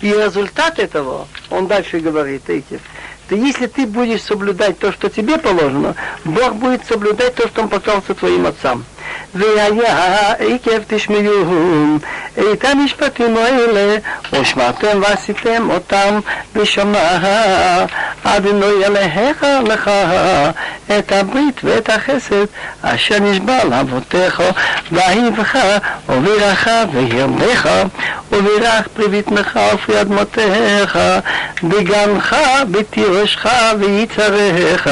И результат этого, он дальше говорит, Эйкев, то если ты будешь соблюдать то, что тебе положено, Бог будет соблюдать то, что Он поклялся твоим отцам. והיה עקב תשמעון את המשפטים האלה ושמעתם ועשיתם אותם בשומעה אדוני אלוהיך לך את הברית ואת החסד אשר נשבע לאבותיך ואהיבך ובירך וירדך ובירך פרי בטנך ופרי אדמותיך בגנך בתירשך ויצריך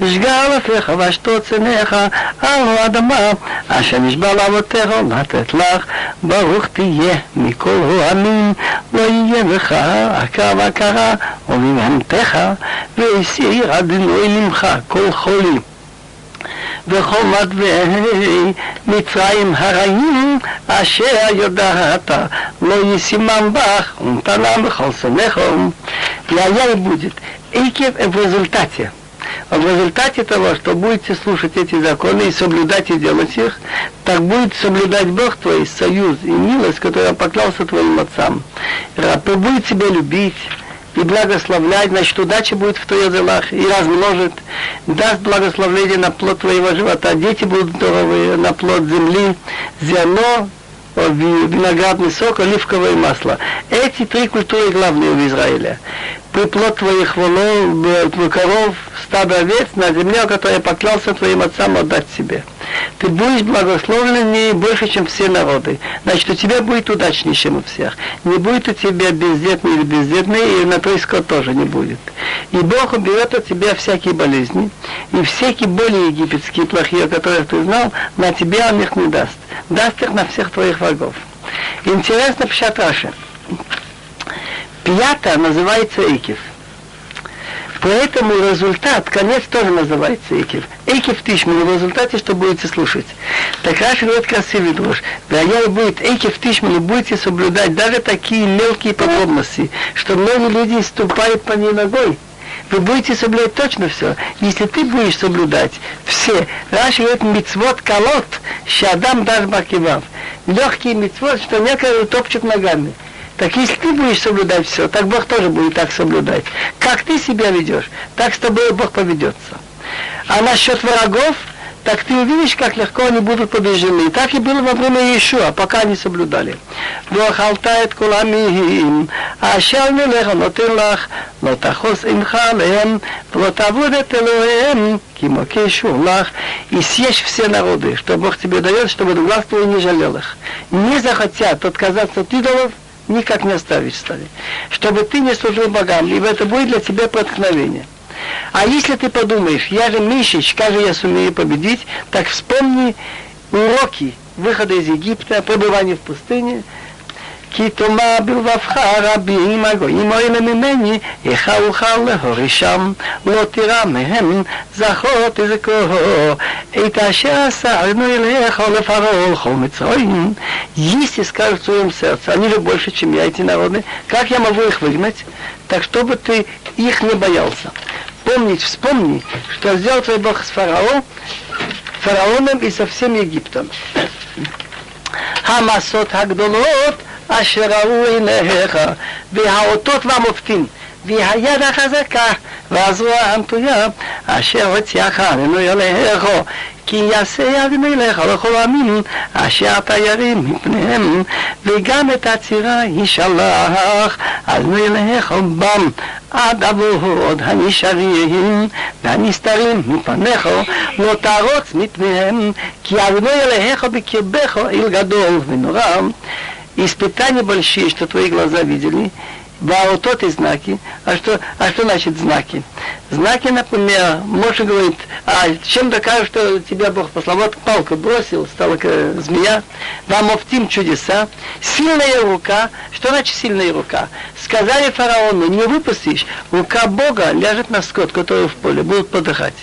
שגר לפך ואשתות צנך על האדמה אשר נשבע לאבותיך לתת לך, ברוך תהיה מכל העמים, לא יהיה לך עקה ועקרה, ובבהמתך, והסיר אדינוי ממך כל חולי. וכל מטבעי מצרים הרעים אשר יודעת לא ישימם בך ונתנה בכל сынехом. Я будет. Икев в результате. в результате того, что будете слушать эти законы и соблюдать и делать их, так будет соблюдать Бог твой союз и милость, которую поклялся твоим отцам. Раб будет тебя любить, и благословлять, значит, удача будет в твоих делах, и размножит, даст благословление на плод твоего живота, дети будут здоровые на плод земли, зерно, виноградный сок, оливковое масло. Эти три культуры главные в Израиле. Приплод твоих волов, коров, стадо овец на земле, которую я поклялся твоим отцам отдать себе. Ты будешь благословлен не больше, чем все народы. Значит, у тебя будет удачнее, чем у всех. Не будет у тебя бездетный или бездетный, и на твой скот тоже не будет. И Бог уберет от тебя всякие болезни, и всякие боли египетские, плохие, которые ты знал, на тебя он их не даст. Даст их на всех твоих врагов. Интересно, פשט. Пята называется עקב. Поэтому результат, конец тоже называется עקב. עקב תשמעון, в результате, что будете слушать. Так Раши говорит красивый דרש. והיה будет עקב תשמעון, будете соблюдать даже такие мелкие подробности, что многие люди ступают по ней ногой. Вы будете соблюдать точно все. Если ты будешь соблюдать все, Раши говорит мицвод колот, шадам даш бакивав. Легкий мицвод, что некоторые топчут ногами. Так если ты будешь соблюдать все, так Бог тоже будет так соблюдать. Как ты себя ведешь, так с тобой Бог поведется. А насчет врагов, так ты увидишь, как легко они будут побеждены. И так и было во время Иешуа, пока они соблюдали. ואכלת את כל עמים, אשר נלך נותן לך, לא תחוס עמך עליהם, ולא תעבוד את אלוהיהם, כי מוקי שור לך, и съешь все народы, что Бог тебе дает, чтобы глаз твой не жалел их. Не захотят отказаться от идолов, никак не оставить стали. Чтобы ты не служил богам, ибо это будет для тебя проткновение. А если ты подумаешь, я же Мишич, как же я сумею победить, так вспомни уроки выхода из Египта, пребывания в пустыне, כי תאמר בלבבך רבים הגויים האלה ממני, איך אוכל להורישם, לא תירא מהם זכור תזכור, את אשר עשה אדוני אליך לפרעה ולכל מצרים. Если скажут в своем сердце, они же больше, чем я, эти народы, как я могу их выгнать? Так чтобы ты их не боялся. Помнить, вспомни, что сделал твой Бог с фараоном, фараоном и со всем Египтом. המסות הגדולות אשר ראו עיניך, והאותות והמופתים, והיד החזקה, והזרוע המטויה, אשר הוציאך עלינו אליך, כי יעשה אדוני לך לכל העמים, אשר אתה ירים מפניהם, וגם את הצירה ישלח, אדוני אליך בם, עד עבוד הנשארים והנסתרים מפניך, לא תרוץ מפניהם, כי אדוני אליך בקרבך עיל גדול ונורא. Испытания большие, что твои глаза видели, Ваутот и знаки. А что, а что значит знаки? Знаки, например, Моша говорит, а чем докажешь, что тебя Бог послал? Вот палку бросил, стала змея. Вам офтим чудеса. Сильная рука. Что значит сильная рука? Сказали фараону, не выпустишь. Рука Бога ляжет на скот, который в поле, будут подыхать.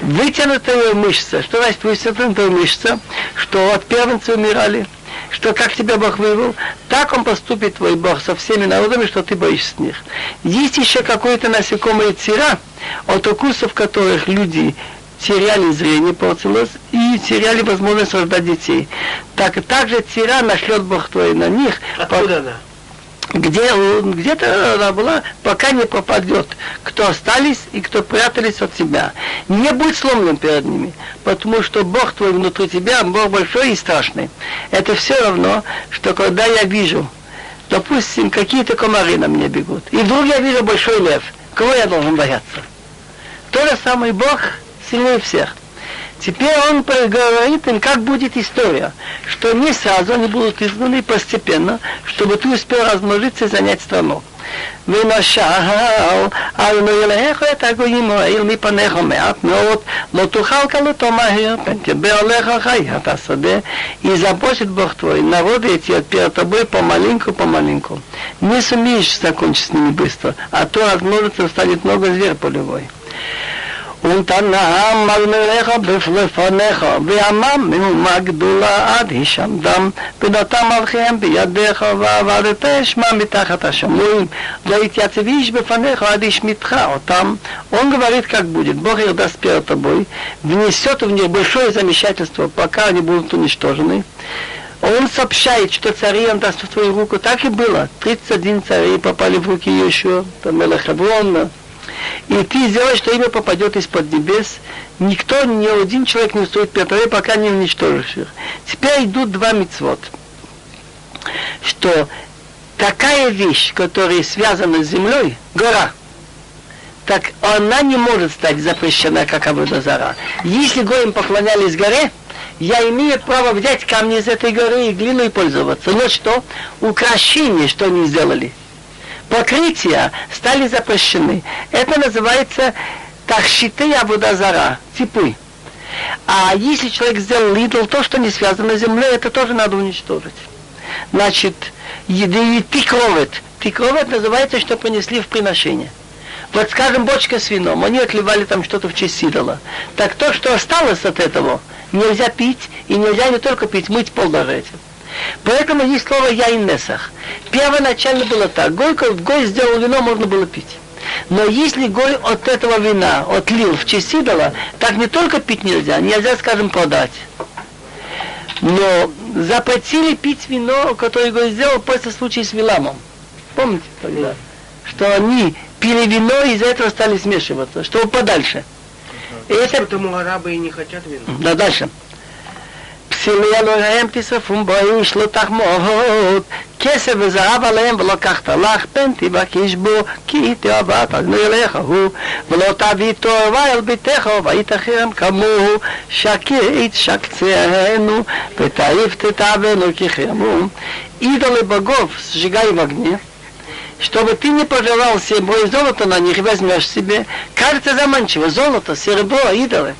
Вытянутая мышца. Что значит вытянутая мышца? Что от первенца умирали что как тебя Бог вывел, так он поступит твой Бог со всеми народами, что ты боишься них. Есть еще какое-то насекомое тира, от укусов которых люди теряли зрение, портилось, и теряли возможность рождать детей. Так также тира нашлет Бог твой на них. Откуда она? Где, где-то она была, пока не пропадет, кто остались и кто прятались от тебя. Не будь сломлен перед ними, потому что Бог твой внутри тебя, Бог большой и страшный. Это все равно, что когда я вижу, допустим, какие-то комары на меня бегут, и вдруг я вижу большой лев, кого я должен бояться? То же самое Бог сильнее всех. Теперь он говорит им, как будет история, что не сразу они будут изгнаны постепенно, чтобы ты успел размножиться и занять страну. ונשל על נעליך את הגויים האל מפניך מעט מאוד, לא תוכל калото מהר, пен тебе עליך חיית השדה, и заботит Бог твой, народы эти перед тобой помаленьку, помаленьку. Не сумеешь закончить с ними быстро, а то размножится, станет много зверь полевой. ונתנם מגמריך בפניך, ועמם מהומה גדולה עד הישמדם, ונתן מלכיהם בידיך, ועבדת שמע מתחת השמיים, והתייצב איש בפניך עד השמיתך אותם. Он говорит, как будет. Бог их даст перед тобой, внесет в них большое замешательство, пока они будут уничтожены. Он сообщает, что цари он даст в твою руку. Так и было. 31 царей попали в руки Иешуа, там Мелахаброн, и ты сделаешь, что имя попадет из-под небес. Никто, ни один человек не стоит тобой, пока не уничтожишь их. Теперь идут два мецвод. Что такая вещь, которая связана с землей, гора, так она не может стать запрещена, как Абудазара. Если гоем поклонялись горе, я имею право взять камни из этой горы и глину и пользоваться. Но что? Украшение, что они сделали – покрытия стали запрещены. Это называется тахшиты абудазара, типы. А если человек сделал идол, то, что не связано с землей, это тоже надо уничтожить. Значит, еды тикровет. Тикровет называется, что принесли в приношение. Вот, скажем, бочка с вином, они отливали там что-то в честь идола. Так то, что осталось от этого, нельзя пить, и нельзя не только пить, мыть пол даже этим. Поэтому есть слово «яйнесах». Первоначально было так. Гой, гой сделал вино, можно было пить. Но если гой от этого вина отлил в честь идола, так не только пить нельзя, нельзя, скажем, продать. Но запретили пить вино, которое гой сделал после случая с Виламом. Помните тогда? Что они пили вино и из-за этого стали смешиваться, чтобы подальше. И это... Поэтому арабы и не хотят вина. Да, дальше. סיליה לא ראם תשרפום בו איש לא תחמוד כסף וזהב עליהם ולא קחת לך פן תבקש בו כי תאהבת עגנו אליך הוא ולא תביא תאווה אל ביתך והיית חרם כמוהו שקית שקציהנו ותעיף תתאבנו כי חרמום אידו לבגוף שגיא מגניר чтобы ты не пожелал серебро и золото на них возьмешь себе. Кажется заманчиво, золото, серебро, идолы.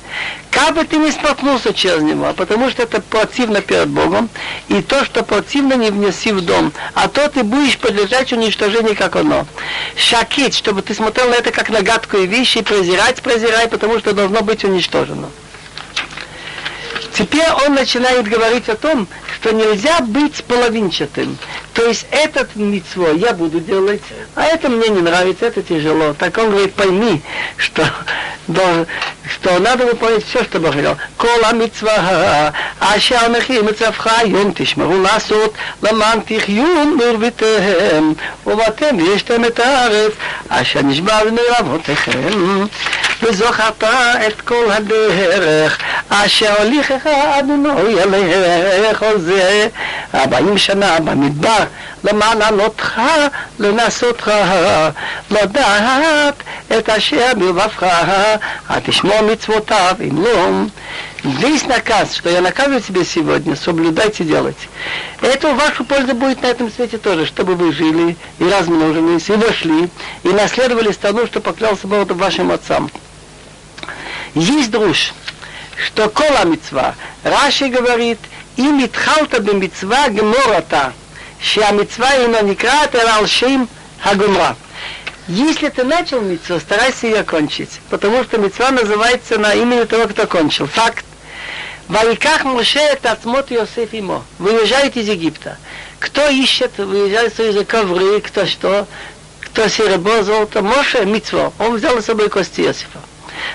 Как бы ты не споткнулся через него, потому что это противно перед Богом, и то, что противно, не внеси в дом, а то ты будешь подлежать уничтожению, как оно. Шакит, чтобы ты смотрел на это как на гадкую вещь, и презирать, презирай, потому что должно быть уничтожено. Теперь он начинает говорить о том, что нельзя быть половинчатым. То есть этот митцво я буду делать, а это мне не нравится, это тяжело. Так он говорит, пойми, что, должен, что надо выполнять все, что Бог говорил. Кола митцва, אשר מכיר מצווך היום תשמרו לעשות למען תחיו מרביתיהם ובאתם וישתם את הארץ אשר נשבע בני אבותיכם וזוכרת את כל הדרך אשר הוליכך אדוני אליך זה ארבעים שנה במדבר למען ענותך לנסותך לדעת את אשר בלבבך התשמור מצוותיו אם לא Весь наказ, что я наказываю тебе сегодня, соблюдайте, делайте. Это в вашу пользу будет на этом свете тоже, чтобы вы жили и размножились, и вошли, и наследовали страну, что поклялся Бог вашим отцам. Есть друж, что кола мецва. Раши говорит, и מתחלת במצווה גמור אתה, שהמצווה אינו נקראת אלא על שם הגומרה. Если ты начал митцву, старайся ее кончить, потому что митцва называется на имени того, кто кончил. Факт. Вайках Моше это отсмот Иосиф имо. Выезжает из Египта. Кто ищет, выезжает из ковры, кто что, кто серебро, золото. Моше митцво. Он взял с собой кости Иосифа.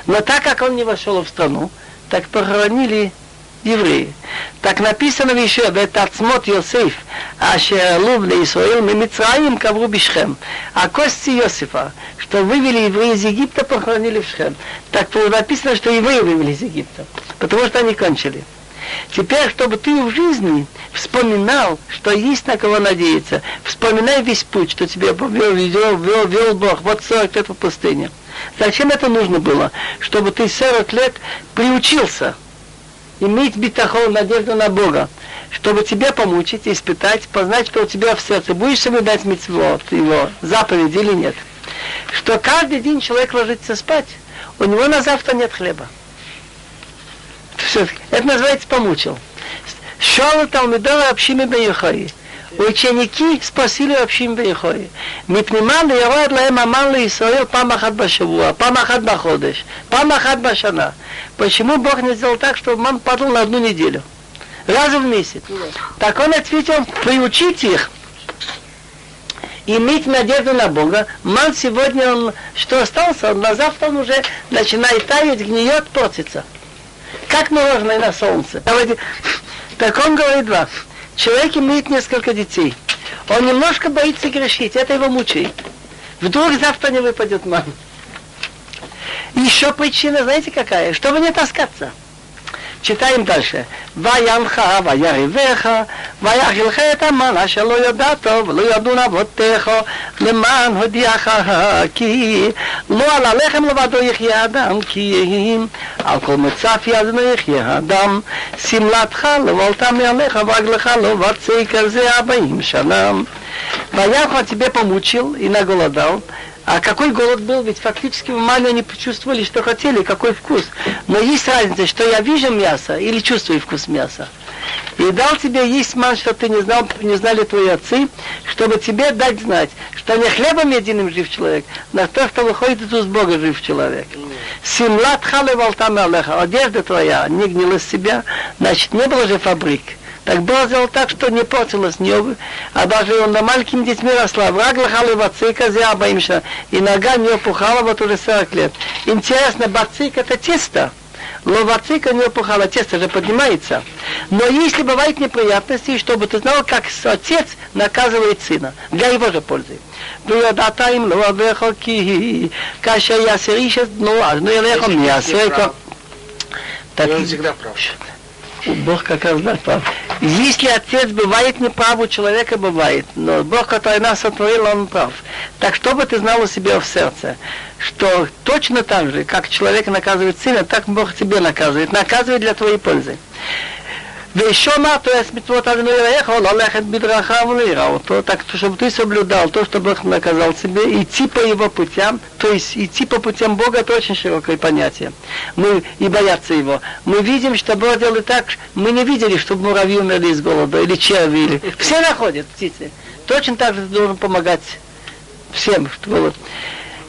Но так как он не вошел в страну, так похоронили евреи. Так написано еще, ותעצמות יוסף, אשר עלו בני ישראל ממצרים קברו בשכם. А кости Иосифа, что вывели евреи из Египта, похоронили в Шхем. Так написано, что евреи вывели из Египта, потому что они кончили. Теперь, чтобы ты в жизни вспоминал, что есть на кого надеяться, вспоминай весь путь, что тебе вел, вел, вел, вел Бог, вот 40 лет в пустыне. Зачем это нужно было? Чтобы ты 40 лет приучился иметь битахон, надежду на Бога, чтобы тебя помучить, испытать, познать, что у тебя в сердце. Будешь соблюдать митцвот, его заповеди или нет. Что каждый день человек ложится спать, у него на завтра нет хлеба. Это называется помучил. Шола Талмидора общими Бейхой ученики спросили общим Бейхой. מפנימה ליורד להם המן לישראל פעם אחת בשבוע, פעם אחת בחודש, פעם אחת בשנה. Почему Бог не сделал так, чтобы ман падал на одну неделю? Раз в месяц. Так он ответил, приучить их иметь надежду на Бога. Ман сегодня, он, что остался, он на завтра он уже начинает таять, гниет, портится как мороженое на солнце. Давайте. Так он говорит два. Человек имеет несколько детей. Он немножко боится грешить, это его мучает. Вдруг завтра не выпадет мама. Еще причина, знаете какая? Чтобы не таскаться צ'יטאים דלשה, וינך ויריבך, ויחילך את המן אשר לא ידעתו ולא ידעון אבותיך, למען הודיעך כי לא על הלחם לבדו יחיה אדם, כי אם על כל מצף ידנו יחיה אדם, שמלתך לבלת מעליך ורגלך לא בצי כזה ארבעים שנה. Ваявха тебе помучил и наголодал, а какой голод был? Ведь фактически в маме они почувствовали, что хотели, какой вкус. Но есть разница, что я вижу мясо или чувствую вкус мяса. И дал тебе есть ман, что ты не знал, не знали твои отцы, чтобы тебе дать знать, что не хлебом единым жив человек, но то, что выходит из уст Бога жив человек. Симлат халевал там одежда твоя не гнила с себя, значит, не было же фабрик. Так Бог сделал так, что не портилось небо, а даже он на маленькими детьми росла. Враг лохал и бацика зябаимша, и нога не опухала вот уже 40 лет. Интересно, бацик это тесто. Ловацика не опухала, тесто же поднимается. Но если бывают неприятности, чтобы ты знал, как отец наказывает сына, для его же пользы. וידעת אם לא אביך כי כאשר יעשר איש את בנו, אז לא ילך ומייסר И он всегда прав. Бог как раз да, прав. Если отец бывает неправ, у человека бывает, но Бог, который нас сотворил, он прав. Так чтобы ты знал у себя в сердце, что точно так же, как человек наказывает сына, так Бог тебе наказывает, наказывает для твоей пользы. Вещома, то есть митцвот Авинуэха, он алехет бидраха то так, чтобы ты соблюдал то, что Бог наказал тебе, идти по его путям, то есть идти по путям Бога, это очень широкое понятие. Мы и бояться его. Мы видим, что Бог делает так, мы не видели, чтобы муравьи умерли из голода, или черви, или... Все находят птицы. Точно так же ты должен помогать всем, что вот.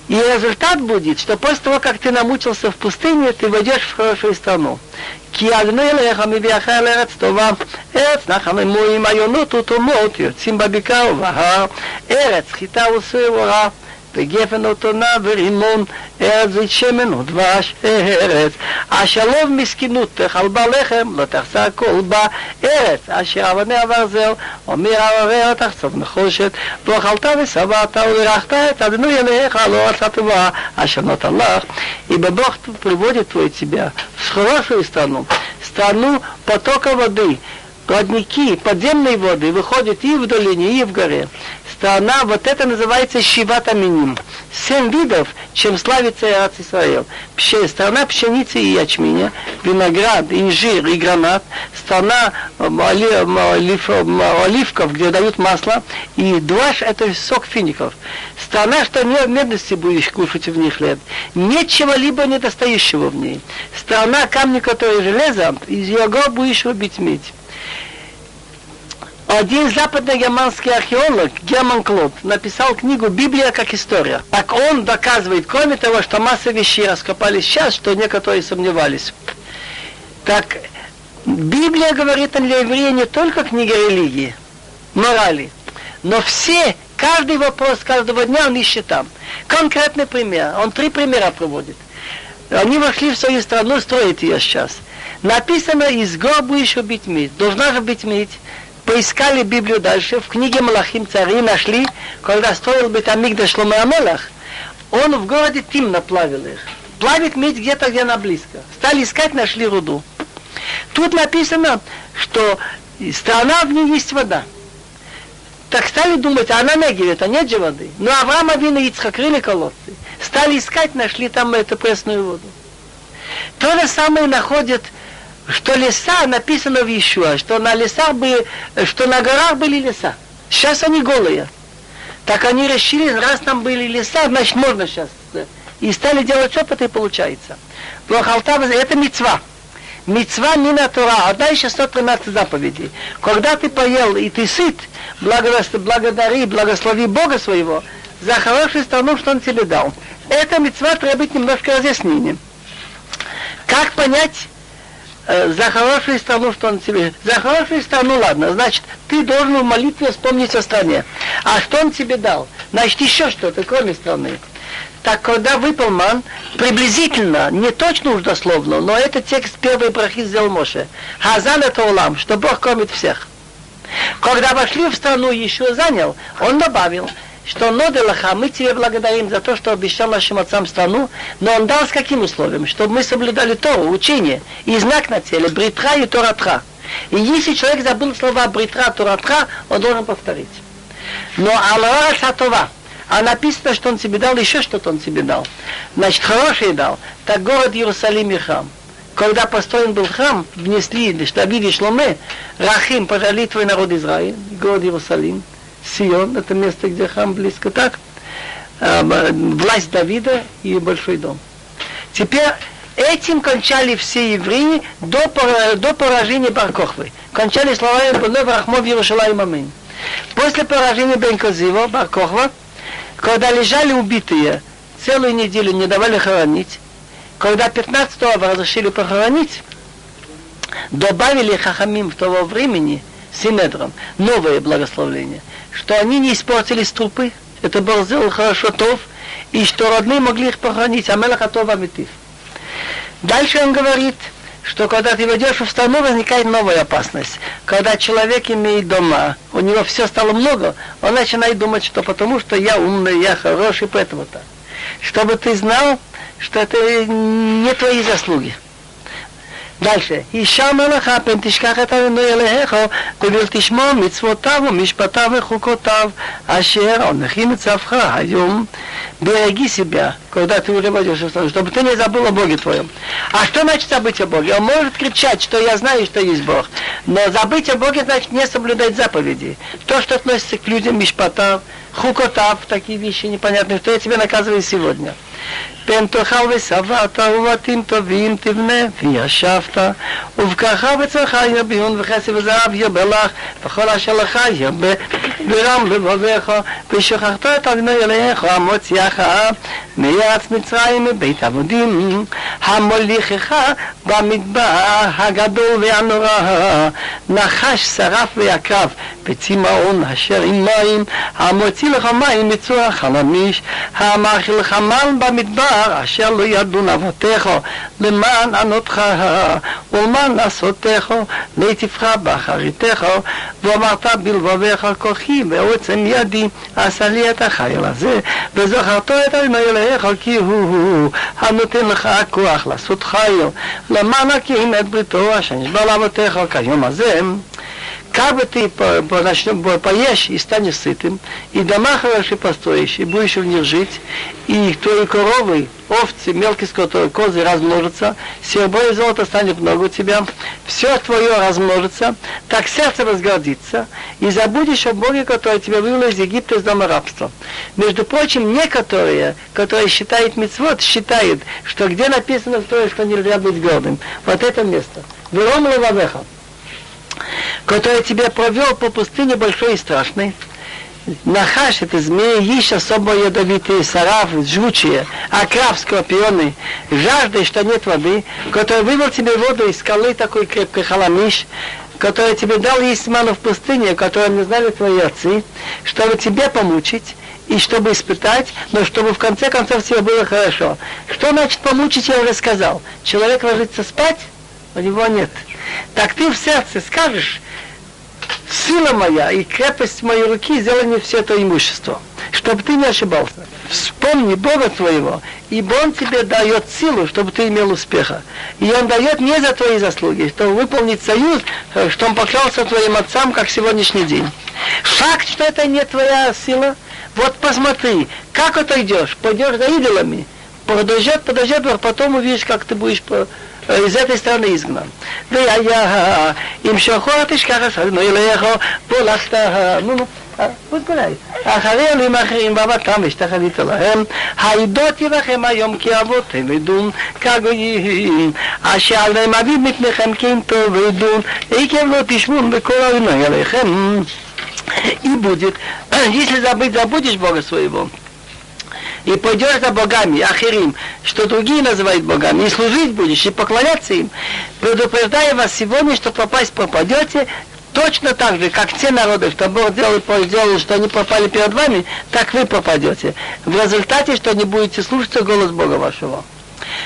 и результат будет, что после того, как ты намучился в пустыне, ты войдешь в хорошую страну. כי אדוני אליך מביאך אל ארץ טובה, ארץ נחם אמורים, עיונות ותומות, יוצאים בבקעה ובהר, ארץ חיטה וסיר ורע. וגפן אותונה ורימון, ארץ זית שמן ודבש, ארץ אשר לא מסכנות תאכל בה לחם, לא תחסר כל בה, ארץ אשר אבניה ברזל, אומר הרריה תחצוב נחושת, ואכלת ושבעת וברכת את אדוני אליך לא רצה טובה, אשר נותן לך, ибо Бог приводит твой тебя в хорошую страну, страну потока воды, родники, подземной воды выходят и в долине, и в горе страна, вот это называется Шивата Миним. Семь видов, чем славится Иац Исраил. Страна пшеницы и ячменя, виноград, инжир и гранат, страна олив, оливков, где дают масло, и дуаш это сок фиников. Страна, что не медности будешь кушать в них лет. Нечего либо недостающего в ней. Страна, камни, которые железо, из его будешь рубить медь. Один западно-германский археолог, Герман Клод, написал книгу «Библия как история». Так он доказывает, кроме того, что масса вещей раскопались сейчас, что некоторые сомневались. Так Библия говорит для еврея не только книга религии, морали, но все, каждый вопрос каждого дня он ищет там. Конкретный пример, он три примера приводит. Они вошли в свою страну, строят ее сейчас. Написано, из будешь убить медь. Должна же быть медь. Поискали Библию дальше, в книге Малахим цари нашли, когда строил Бетамик Шломе Амелах, он в городе Тим наплавил их. Плавит медь где-то, где она близко. Стали искать, нашли руду. Тут написано, что страна в ней есть вода. Так стали думать, а на Негеве это нет же воды. Но Авраам Авин и Ицхак крыли колодцы. Стали искать, нашли там эту пресную воду. То же самое находят, что леса написано в Ишуа, что на лесах были, что на горах были леса. Сейчас они голые. Так они решили, раз там были леса, значит можно сейчас. И стали делать опыт, и получается. Это мецва. Мецва мина Тора, одна из 613 заповедей. Когда ты поел и ты сыт, благодари, благослови Бога своего за хорошую страну, что Он тебе дал. Эта мецва требует немножко разъяснения. Как понять за хорошую страну, что он тебе... За хорошую страну, ладно, значит, ты должен в молитве вспомнить о стране. А что он тебе дал? Значит, еще что-то, кроме страны. Так когда выпал ман, приблизительно, не точно уж дословно, но это текст первой брахи сделал Моше. Хазан это улам, что Бог кормит всех. Когда вошли в страну, еще занял, он добавил, что Ноделаха, мы тебе благодарим за то, что обещал нашим отцам страну, но он дал с каким условием? Чтобы мы соблюдали то учение и знак на теле, бритра и торатра. И если человек забыл слова бритра, торатра, он должен повторить. Но Аллах Сатова, а написано, что он тебе дал, еще что-то он тебе дал. Значит, хороший дал. Так город Иерусалим и храм. Когда построен был храм, внесли штабили и шломе, Рахим, пожали твой народ Израиль, город Иерусалим, Сион, это место, где храм близко так, власть Давида и большой дом. Теперь этим кончали все евреи до, до поражения Баркохвы. Кончали словами «Бонев Рахмов Иерушалаим Амин». После поражения Бенкозива, Баркохва, когда лежали убитые, целую неделю не давали хоронить. Когда 15-го разрешили похоронить, добавили хахамим в того времени Синедром новое благословление, что они не испортились трупы, это был сделал хорошо Тов, и что родные могли их похоронить, а Мелаха Това Митив. Дальше он говорит, что когда ты войдешь в страну, возникает новая опасность. Когда человек имеет дома, у него все стало много, он начинает думать, что потому что я умный, я хороший, поэтому так. Чтобы ты знал, что это не твои заслуги. דלשה, אישה מלאכה פן תשכח את אדוני אלוהיך ובל תשמור מצוותיו ומשפטיו וחוקותיו אשר הונחים מצווך היום береги себя, когда ты уже войдешь в страну, чтобы ты не забыл о Боге твоем. А что значит забыть о Боге? Он может кричать, что я знаю, что есть Бог. Но забыть о Боге значит не соблюдать заповеди. То, что относится к людям, мишпатав, хукотав, такие вещи непонятные, что я тебе наказываю сегодня. פן תאכל ושבעת ובתים טובים תבנה וישבת ובקרך וצריך יביון וכסף וזהב ירבה לך וכל אשר לך ירבה ברם לבביך ושכחת את אדוני אליך המוציאך מארץ מצרים מבית עבודים המוליכך במדבר הגדול והנורא נחש שרף ויקרב בצמאון אשר עם מים המוציא לך מים מצור חלמיש המאכיל לך מן במדבר אשר לא ידון אבותיך למען ענותך ולמען עשותיך ליטיבך באחריתך ואמרת בלבביך כוחי ועוצם ידי עשה לי את החיל הזה וזכרתו את אדוני אלוהיך כי הוא הנותן לך כוח לעשות חיל למען הקיים את בריתו אשר נשבע לאבותיך כיום הזה как бы ты по, начнем, поешь и станешь сытым, и дома хорошие построишь, и будешь в них жить, и твои коровы, овцы, мелкие скот, козы размножатся, серебро и золото станет много у тебя, все твое размножится, так сердце возгордится, и забудешь о Боге, который тебя вывел из Египта из дома рабства. Между прочим, некоторые, которые считают мецвод, считают, что где написано то, что нельзя быть гордым. Вот это место. Вером левавеха который тебя провел по пустыне большой и страшной. Нахаш, это змеи, ищ особо ядовитые, сарав, жгучие, а краб, скорпионы, жаждой, что нет воды, который вывел тебе воду из скалы такой крепкой халамиш, который тебе дал есть ману в пустыне, которую не знали твои отцы, чтобы тебе помучить, и чтобы испытать, но чтобы в конце концов тебе было хорошо. Что значит помучить, я уже сказал. Человек ложится спать, У него нет. Так ты в сердце скажешь, сила моя и крепость моей руки сделали мне все это имущество, чтобы ты не ошибался. Вспомни Бога твоего, ибо Он тебе дает силу, чтобы ты имел успеха. И Он дает не за твои заслуги, чтобы выполнить союз, э, что Он поклялся твоим отцам, как сегодняшний день. Факт, что это не твоя сила, вот посмотри, как отойдешь, пойдешь за идолами, подождет, подождет, а потом увидишь, как ты будешь из этой страны изгнан. והיה ימשכו תשכח אסנו אליך פולחת, נו נו, ותגולי. אחרי עולים אחרים ועבדתם והשתחווית להם, העדות יבכם היום כי אבותיהם ידון כגויים, אשר עליהם אביב מפניכם כי אם טוב וידון, עקב לא תשמעון בכל אבינו אליכם. И будет, если забыть, забудешь Бога своего, и пойдешь за богами, ахирим, что другие называют богами, и служить будешь, и поклоняться им, предупреждаю вас сегодня, что попасть попадете, точно так же, как те народы, что Бог делал, сделал, что они попали перед вами, так вы попадете. В результате, что не будете слушаться голос Бога вашего.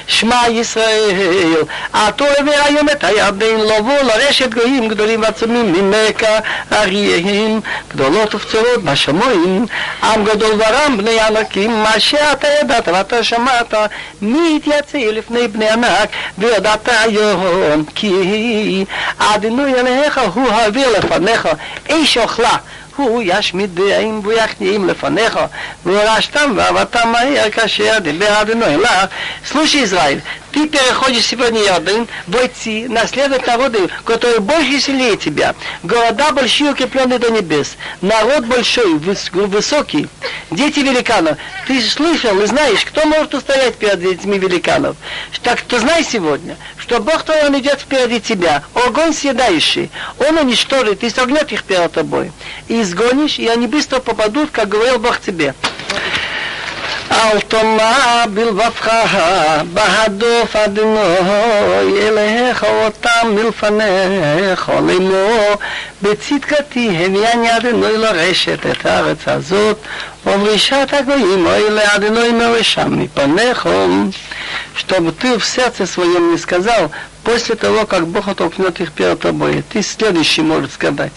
שמע ישראל, עתו העבר היום את הירדן לבוא לרשת גויים גדולים ועצומים ממכה אריים גדולות ופצורות בשמיים עם גדול ורם בני ענקים מה שאתה ידעת ואתה שמעת מי יתייצא לפני בני ענק וידעת היום כי אדינוי אליך הוא העביר לפניך איש אוכלה הוא ישמיד דעים ויחטאים לפניך, ורשתם ואהבתם מהר כאשר דיבר אדוני לך. סלושי ישראל, ты переходишь сегодня Иордан, бойцы, наследовать народы, которые больше сильнее тебя. Города большие, укрепленные до небес. Народ большой, высокий. Дети великанов. Ты слышал и знаешь, кто может устоять перед детьми великанов. Так ты знай сегодня, что Бог твой, Он идет впереди тебя. Огонь съедающий. Он уничтожит и согнет их перед тобой. И изгонишь, и они быстро попадут, как говорил Бог тебе. אל תאמר בלבבך בהדוף אדינוי אליך אותם מלפניך לאמור בצדקתי הביאני אדינוי לרשת את הארץ הזאת וברישת הגויים אוי לאדינוי מרשם מפניכם чтобы ты в сердце своем не сказал, после того, как Бог оттолкнет их перед тобой, ты следующий может сказать,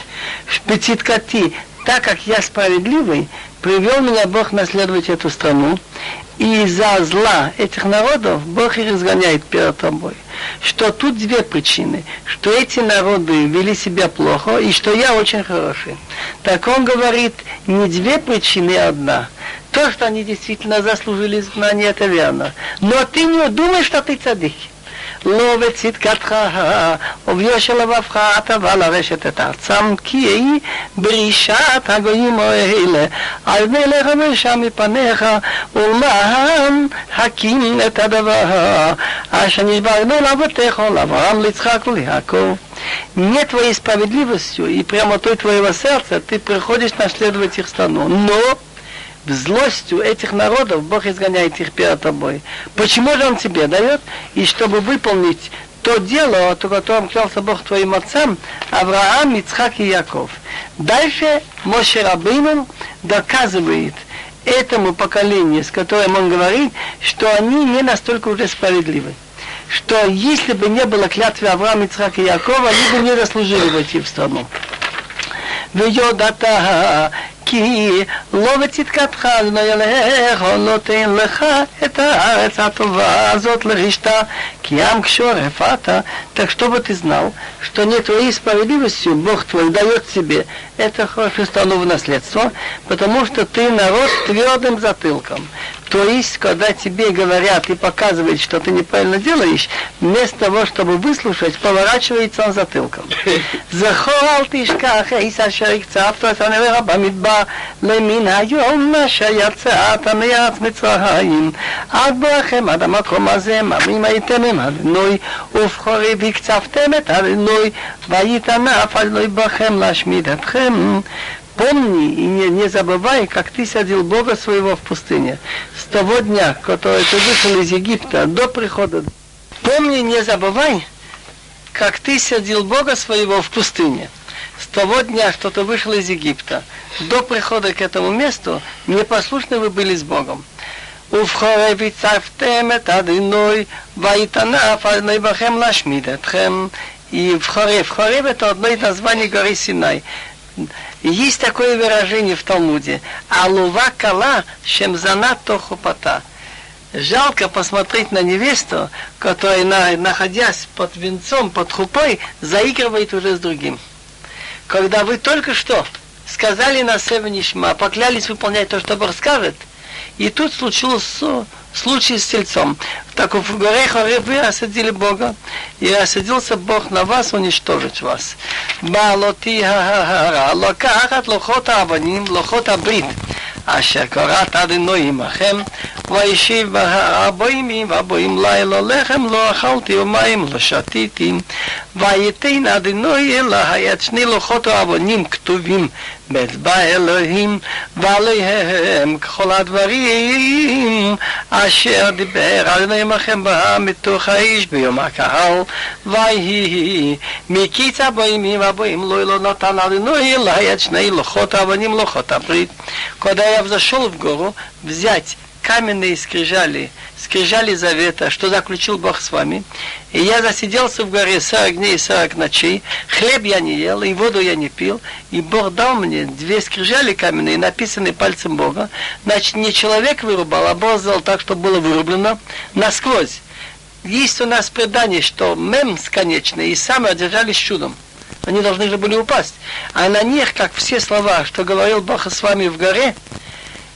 «Шпецитка так как я справедливый, привел меня Бог наследовать эту страну, и из-за зла этих народов Бог их разгоняет перед тобой. Что тут две причины. Что эти народы вели себя плохо, и что я очень хороший. Так он говорит, не две причины, а одна. То, что они действительно заслужили изгнание, это верно. Но ты не думаешь, что ты цадик. לא בצדקתך וביושר לבבך אתה בא לרשת את ארצם כי היא ברישת הגויים האלה על מלך ושם מפניך ולמען הקים את הדבר אשר נשברנו לאבותיך לאברהם ליצחק וליעקב не твоей справедливостью и прямотой твоего сердца ты приходишь наследовать их страну. Но в злостью этих народов Бог изгоняет их перед тобой. Почему же Он тебе дает? И чтобы выполнить то дело, о котором клялся Бог твоим отцам, Авраам, Ицхак и Яков. Дальше Моше Рабейну доказывает этому поколению, с которым он говорит, что они не настолько уже справедливы. Что если бы не было клятвы Авраама, Ицхака и Якова, они бы не заслужили войти в страну. ויודעת כי לא בצדקתך ילך נותן לך את הארץ הטובה הזאת לרשתה, כי ям кшор эфата, так чтобы ты знал, что не твоей справедливостью Бог твой дает тебе это хорошее страну в наследство, потому что ты народ с твердым затылком. То есть, когда тебе говорят и показывают, что ты неправильно делаешь, вместо того, чтобы выслушать, поворачивается он затылком. זכור אל תשכח איס אשר הקצבת את הנבך במדבר למין היום אשר יצאת מארץ מצרים עד ברכם עד המקום הזה מרים הייתם עם אדינוי ובכורי והקצבתם את אדינוי ויתן אף אדינוי בכם להשמיד אתכם помни и не, не забывай, как ты садил Бога своего в пустыне. С того дня, который ты вышел из Египта до прихода. Помни, не забывай, как ты садил Бога своего в пустыне. С того дня, что ты вышел из Египта, до прихода к этому месту, непослушны вы были с Богом. ובחורב הצפתם את אדינוי, ויתנף על נבכם להשמיד אתכם. И в Хоре, в Хоре это одно из названий горы Синай. Есть такое выражение в Талмуде. Алува кала шемзана тохупата. Жалко посмотреть на невесту, которая, находясь под венцом, под хупой, заигрывает уже с другим. Когда вы только что сказали на Севенишма, поклялись выполнять то, что Бог скажет, и тут случился случай с тельцом. Так в горе Хоре вы осадили Бога, и осадился Бог на вас уничтожить вас. Балоти ха-ха-ха, локахат лохота аваним, лохота брит. אשר קראת אדינוי עמכם, וישיב בהר הבוימים והבוים לילה לחם לא אכלתי ומים לא שתיתי, ויתן אדינוי אלי את שני לוחות העוונים כתובים באצבע אלוהים, ועליהם ככל הדברים אשר דיבר אדינוי עמכם בהר מתוך האיש ביום הקהל, ויהי מקיץ הבוימים והבוים לא לא נתן אדינוי אלי את שני לוחות העוונים לוחות הברית. Когда я взошел в гору, взять каменные скрижали, скрижали завета, что заключил Бог с вами. И я засиделся в горе 40 дней и 40 ночей, хлеб я не ел, и воду я не пил, и Бог дал мне две скрижали каменные, написанные пальцем Бога. Значит, не человек вырубал, а Бог сделал так, чтобы было вырублено насквозь. Есть у нас предание, что мем сконечные и самые одержались чудом. Они должны же были упасть. А на них, как все слова, что говорил Бог с вами в горе,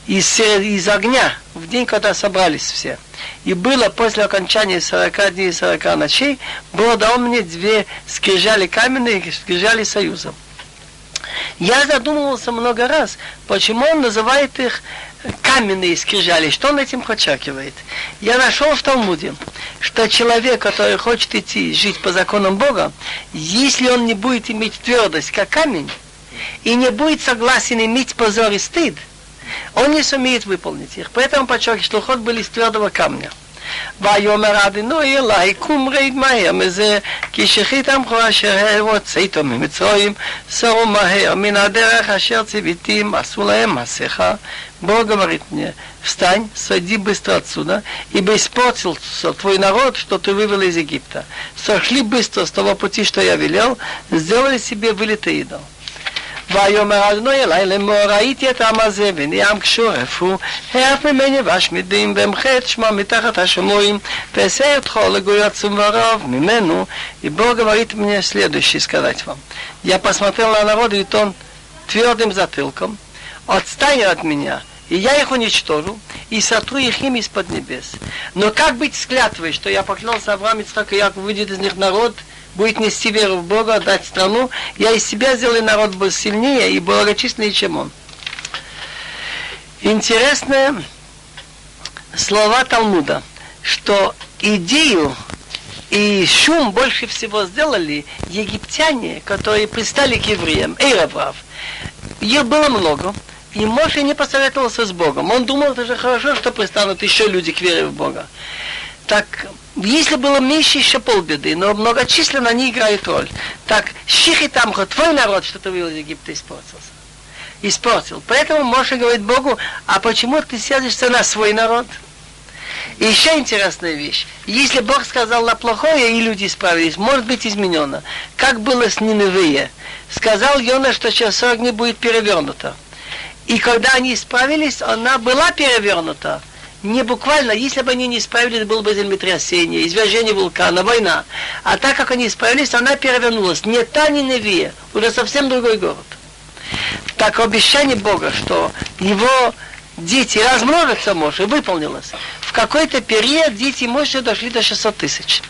из, из огня, в день, когда собрались все. И было после окончания 40 дней и 40 ночей, было дал мне две скрижали каменные, скрижали союза. Я задумывался много раз, почему он называет их каменные скрижали, что он этим подчеркивает. Я нашел в Талмуде, что человек, который хочет идти жить по законам Бога, если он не будет иметь твердость, как камень, и не будет согласен иметь позор и стыд, он не сумеет выполнить их. Поэтому подчеркивает, что ход были из твердого камня. ויאמר אדינוי אלי קום רד מהר מזה כי שחית עמך אשר הוצאתו ממצרים סרו מהר מן הדרך אשר ציוויתים עשו להם מסכה Бог говорит мне, встань, сойди быстро отсюда, ибо испортился твой народ, что ты вывел из Египта. Сошли быстро с того пути, что я велел, сделали себе вылитый идол. ויאמר אדוני אלי לאמור ראיתי את העם הזה ונהיה כשורף הוא העף ממני ואשמידים ואמחה את שמו מתחת השמועים ואעשה אותך לגוי עצום ורב ממנו и Бог говорит мне следующее сказать вам. Я посмотрел на народ, и он твердым затылком, отстань от меня, и я их уничтожу, и сотру их им из-под небес. Но как быть с клятвой, что я поклялся Авраам, Ицхак и Яков, выйдет из них народ, будет нести веру в Бога, дать страну, я из себя сделаю народ был сильнее и благочисленнее, чем он. Интересные слова Талмуда, что идею и шум больше всего сделали египтяне, которые пристали к евреям, Эйраврав. Их было много, и Моше не посоветовался с Богом. Он думал, это же хорошо, что пристанут еще люди к вере в Бога. Так, если было меньше, еще полбеды, но многочисленно они играют роль. Так, щихи там, твой народ, что ты вывел из Египта, испортился. Испортил. Поэтому Моше говорит Богу, а почему ты сядешься на свой народ? И еще интересная вещь. Если Бог сказал на плохое, и люди справились, может быть изменено. Как было с Ниневые? Сказал Йона, что через 40 дней будет перевернуто. И когда они справились, она была перевернута не буквально, если бы они не справились, было бы землетрясение, извержение вулкана, война. А так как они справились, она перевернулась. Не та, не Невия, уже совсем другой город. Так обещание Бога, что его дети размножатся, может, выполнилось. В какой-то период дети Моше дошли до 600 тысяч.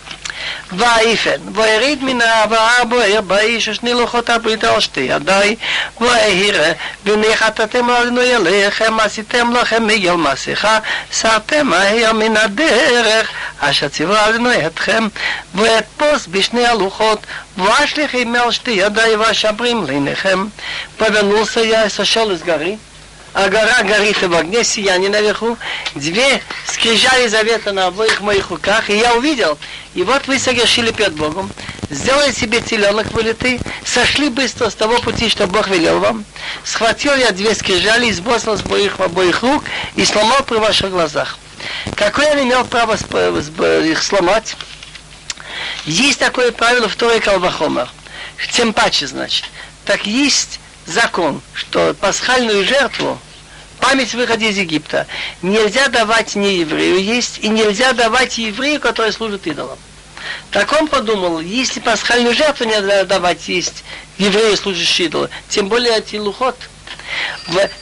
ויפן, ואיריד מן העבר בוער באיש ושני לוחות הברית על שתי ידי, וירא, וניחתתם חטאתם רגנו אליכם, עשיתם לכם מגל מסכה, סרתם מהר מן הדרך, אשר ציווה רגנו אתכם, ואתפוס בשני הלוחות, ואשליכם על שתי ידי, ואשברים לעיניכם, ובנוסיה אשר לסגרי. А гора горит в огне, сияние наверху, две скрижали завета на обоих моих руках, и я увидел, и вот вы согрешили перед Богом, сделали себе теленок вылитый, сошли быстро с того пути, что Бог велел вам, схватил я две скрижали, сбросил с моих обоих рук и сломал при ваших глазах. Какое он имел право их сломать? Есть такое правило в Торе Калвахомер. Тем паче, значит. Так есть закон, что пасхальную жертву, память выхода из Египта, нельзя давать не еврею есть, и нельзя давать еврею, который служит идолам. Так он подумал, если пасхальную жертву нельзя давать есть еврею, служащий идолу, тем более эти лухот.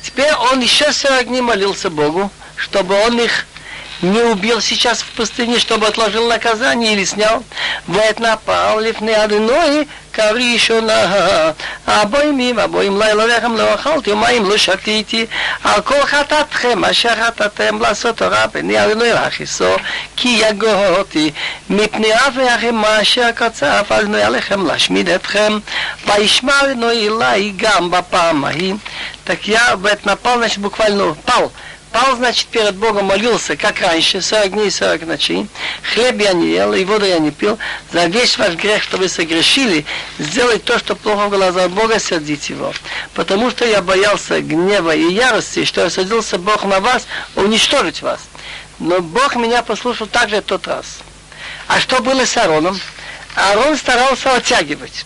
Теперь он еще 40 дней молился Богу, чтобы он их не убил сейчас в пустыне, чтобы отложил наказание или снял. ואת נפל לפני אדינוי כראשונה. הבוים אם הבוים לילה לחם לא אכלתי ומים לא שתיתי. על כל חטאתכם אשר חטאתם לעשות תורה פני אדינוי להכיסו כי יגוהותי מפני אף החמה אשר קצף אדינוי עליכם להשמיד אתכם. וישמע אדינוי אלי גם בפעם ההיא. Так я в это напал, значит, буквально пал. Значит, перед Богом молился, как раньше, 40 дней и 40 ночей. Хлеб я не ел, и воду я не пил. За весь ваш грех, что вы согрешили, сделать то, что плохо в глазах Бога, сердить его. Потому что я боялся гнева и ярости, что я садился Бог на вас, уничтожить вас. Но Бог меня послушал также тот раз. А что было с Аароном? Аарон старался оттягивать.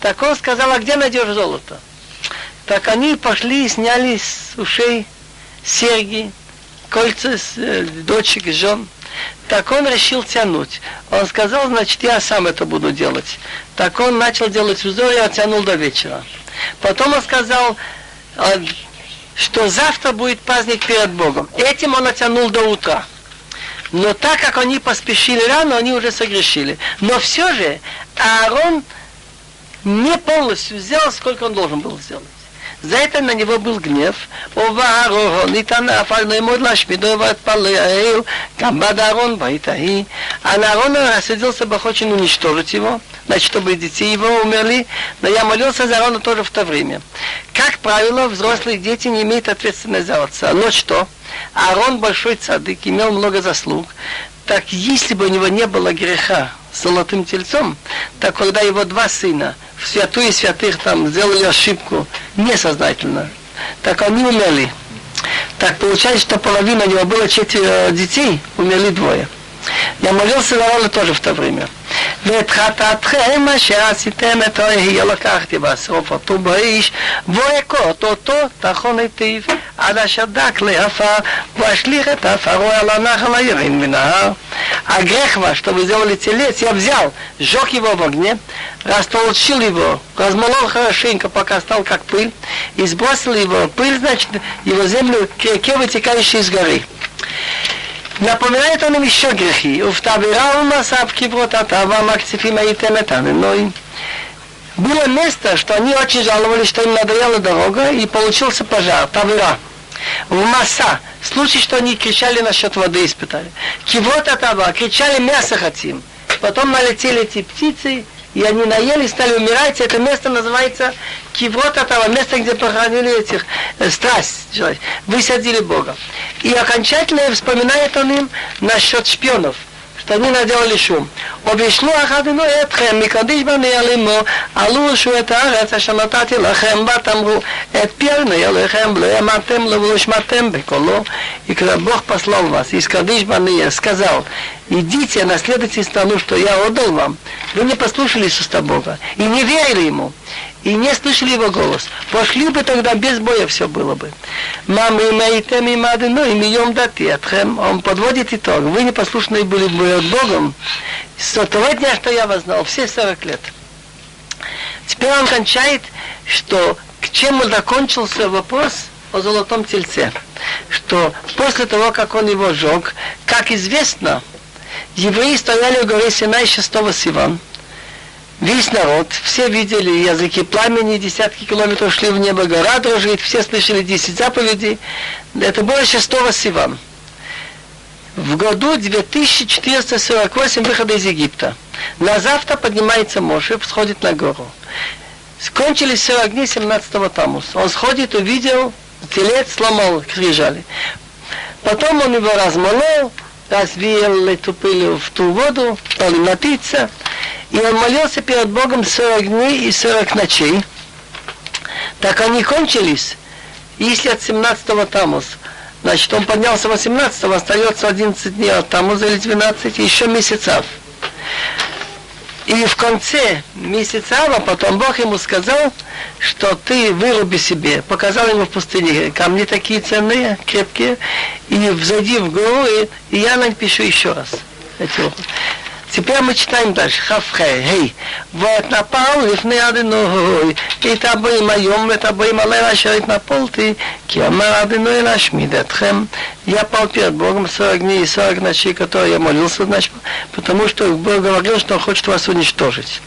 Так он сказал, а где найдешь золото? Так они пошли и сняли с ушей серьги, кольца с э, дочек, жен. Так он решил тянуть. Он сказал, значит, я сам это буду делать. Так он начал делать узор и оттянул до вечера. Потом он сказал, э, что завтра будет праздник перед Богом. Этим он оттянул до утра. Но так как они поспешили рано, они уже согрешили. Но все же Аарон не полностью сделал, сколько он должен был сделать. За это на него был гнев. ובערו ניתן אף על נעמוד להשמידו והתפלל גם בד אהרון בעת ההיא. А Аарон рассадился бы очень уничтожить его, значит, чтобы детей его умерли, но я молился за Аарона тоже в то время. Как правило, взрослые дети не имеют ответственности за отца. Но что? Аарон большой цадык, имел много заслуг. Так если бы у него не было греха с золотым тельцом, так когда его два сына в святую святых там сделали ошибку несознательно, так они умерли. Так получается, что половина у него было четыре детей, умерли двое. Я молился за Рона тоже в то время. ואת חטאתכם אשר עשיתם את אהיה לקחתי ואשרוף אותו באיש ואכות אותו תחון היטיב עד אשר דק לעפר ואשליך את עפרו על הנחל הירין ונהר. А грех ваш, что вы сделали телец, я взял, сжег его в огне, растолчил его, размолол хорошенько, пока стал как пыль, и сбросил его, пыль, значит, его землю к реке, вытекающей из горы. Напоминает он им еще грехи. Уфтабирал масав киброт атава макцифим аитем этаненой. Было место, что они очень жаловались, что им надоела дорога, и получился пожар, тавира. В масса, случай, что они кричали насчет воды, испытали. Кивот атава, кричали мясо хотим. Потом налетели эти птицы, и они наели, стали умирать. Это место называется Киврот этого, место, где похоронили этих э, страсть, высадили Бога. И окончательно вспоминает он им насчет шпионов что они наделали шум. ובשלוח אדוני אתכם מקדיש בני אלימו, עלו ושו את הארץ אשר נתתי לכם, ותאמרו, את פי אדוני אליכם, לא האמנתם לו ולא שמעתם בקולו. и когда Бог послал вас из Кадиш Бания, сказал, идите, наследуйте страну, что я отдал вам, вы не послушались уста Бога и не верили Ему и не слышали его голос. Пошли бы тогда без боя все было бы. Мамы имейтем и мадыну и мием дати атхем. Он подводит итог. Вы непослушные были бы от Богом с того дня, что я вас знал, все 40 лет. Теперь он кончает, что к чему закончился вопрос о золотом тельце. Что после того, как он его сжег, как известно, евреи стояли у горы Синай 6 Сиван, весь народ, все видели языки пламени, десятки километров шли в небо, гора дрожит, все слышали 10 заповедей. Это было 6 Сиван. В году 2448 выхода из Египта. На завтра поднимается Моше, сходит на гору. Скончились 40 дней 17-го Тамус. Он сходит, увидел, телец сломал, крижали. Потом он его размолол, развеял эту пыль в ту воду, стал напиться. И он молился перед Богом 40 дней и 40 ночей. Так они кончились. Если от 17-го Тамус Значит, он поднялся 18 остается 11 дней от Тамуза или 12, еще месяцев. И в конце месяца Ава потом Бог ему сказал, что ты выруби себе. Показал ему в пустыне камни такие ценные, крепкие, и взойди в гору, и, я напишу еще раз. Теперь мы читаем дальше. Хавхе, гей. Вот напал лифны адыной. И табоим айом, и табоим алева, ашер итнаполти. Ки амар адыной лашмид этхем. Я пал перед Богом 40 дней и 40 ночей, которые я молился, значит, потому что Бог говорил, что Он хочет вас уничтожить.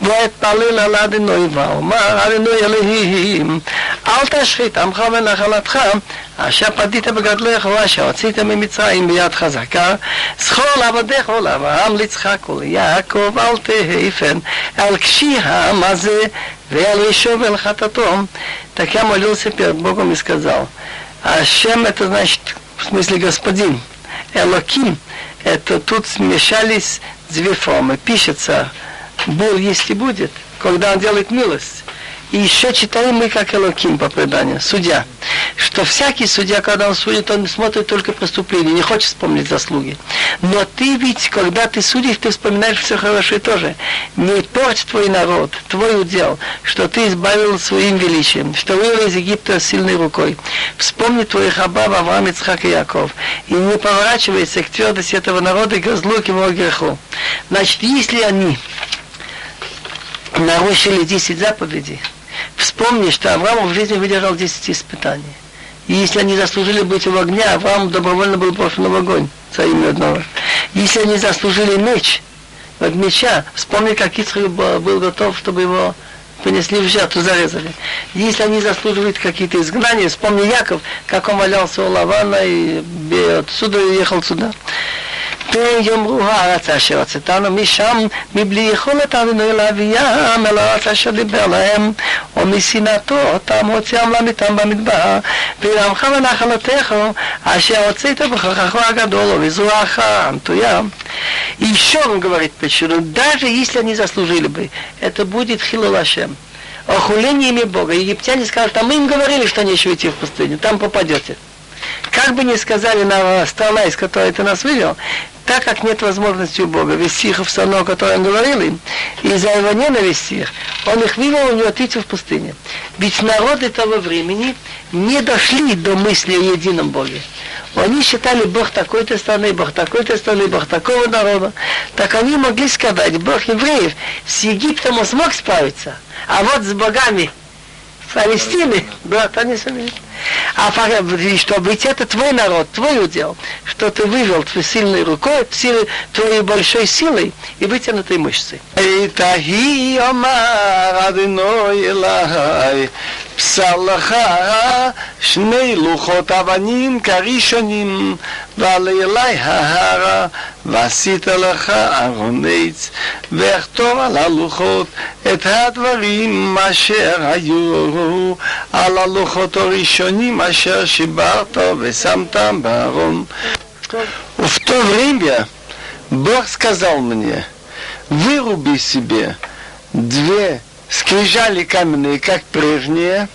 Вот палил аладыной вау. Ма адыной алейхим. Алташхит, амхавен ахалатха. אשר פדית בגדלך ואשר הוצאת ממצרים ביד חזקה זכור לעבדיך ולאברהם ליצחק וליעקב אל תהפן על קשי העם הזה ועל רישו ועל חטאתו Так я молился перед Богом и сказал, Ашем это значит, в смысле господин, Элоким, это тут смешались две формы, пишется был, если будет, когда он делает милость. И еще читаем мы, как Элоким по преданию, судья, что всякий судья, когда он судит, он смотрит только преступления, не хочет вспомнить заслуги. Но ты ведь, когда ты судишь, ты вспоминаешь все хорошее тоже. Не порть твой народ, твой удел, что ты избавил своим величием, что вывел из Египта сильной рукой. Вспомни твоих Абав, Авраам, Ицхак и Яков. И не поворачивайся к твердости этого народа и к злу, к его греху. Значит, если они нарушили 10 заповедей, вспомни, что Авраам в жизни выдержал 10 испытаний. И если они заслужили быть в огне, Авраам добровольно был брошен в огонь за имя одного. Если они заслужили меч, от меча, вспомни, как Ицхак был готов, чтобы его понесли в жертву, зарезали. Если они заслуживают какие-то изгнания, вспомни Яков, как он валялся у Лавана и отсюда уехал сюда. ויאמרו הארץ אשר הוצאתנו משם מבלי יכולת אבינו להביאם אל הארץ אשר דיבר להם או משנאתו אותם הוציאם למיתם במדבר וירמך ונחלתך אשר הוצאת בכוחך הגדול ובזרועך המטויה И еще он говорит почему, даже если они заслужили бы, это будет хилулашем. Охулениями Бога. Египтяне скажут, а мы им говорили, что нечего идти в пустыню, там попадете. Как бы ни сказали на страна, из которой ты нас вывел, так как нет возможности у Бога вести их в страну, о которой он говорил им, из-за его ненависти их, он их вывел у него отойти в пустыне. Ведь народы того времени не дошли до мысли о едином Боге. Они считали Бог такой-то страны, Бог такой-то страны, Бог такого народа. Так они могли сказать, Бог евреев с Египтом он смог справиться, а вот с богами Палестины, брат, они сумеют. А чтобы ведь это твой народ, твой удел, что ты вывел твоей сильной рукой, силой, твоей большой силой и вытянутой мышцей. פסל לך שני לוחות אבנים כראשונים ועלי אלי ההרה ועשית לך ארון עץ ואכתוב על הלוחות את הדברים אשר היו על הלוחות הראשונים אשר שיברת ושמת בארון. В то время Бог сказал мне, выруби себе две скрижали каменные, как прежние,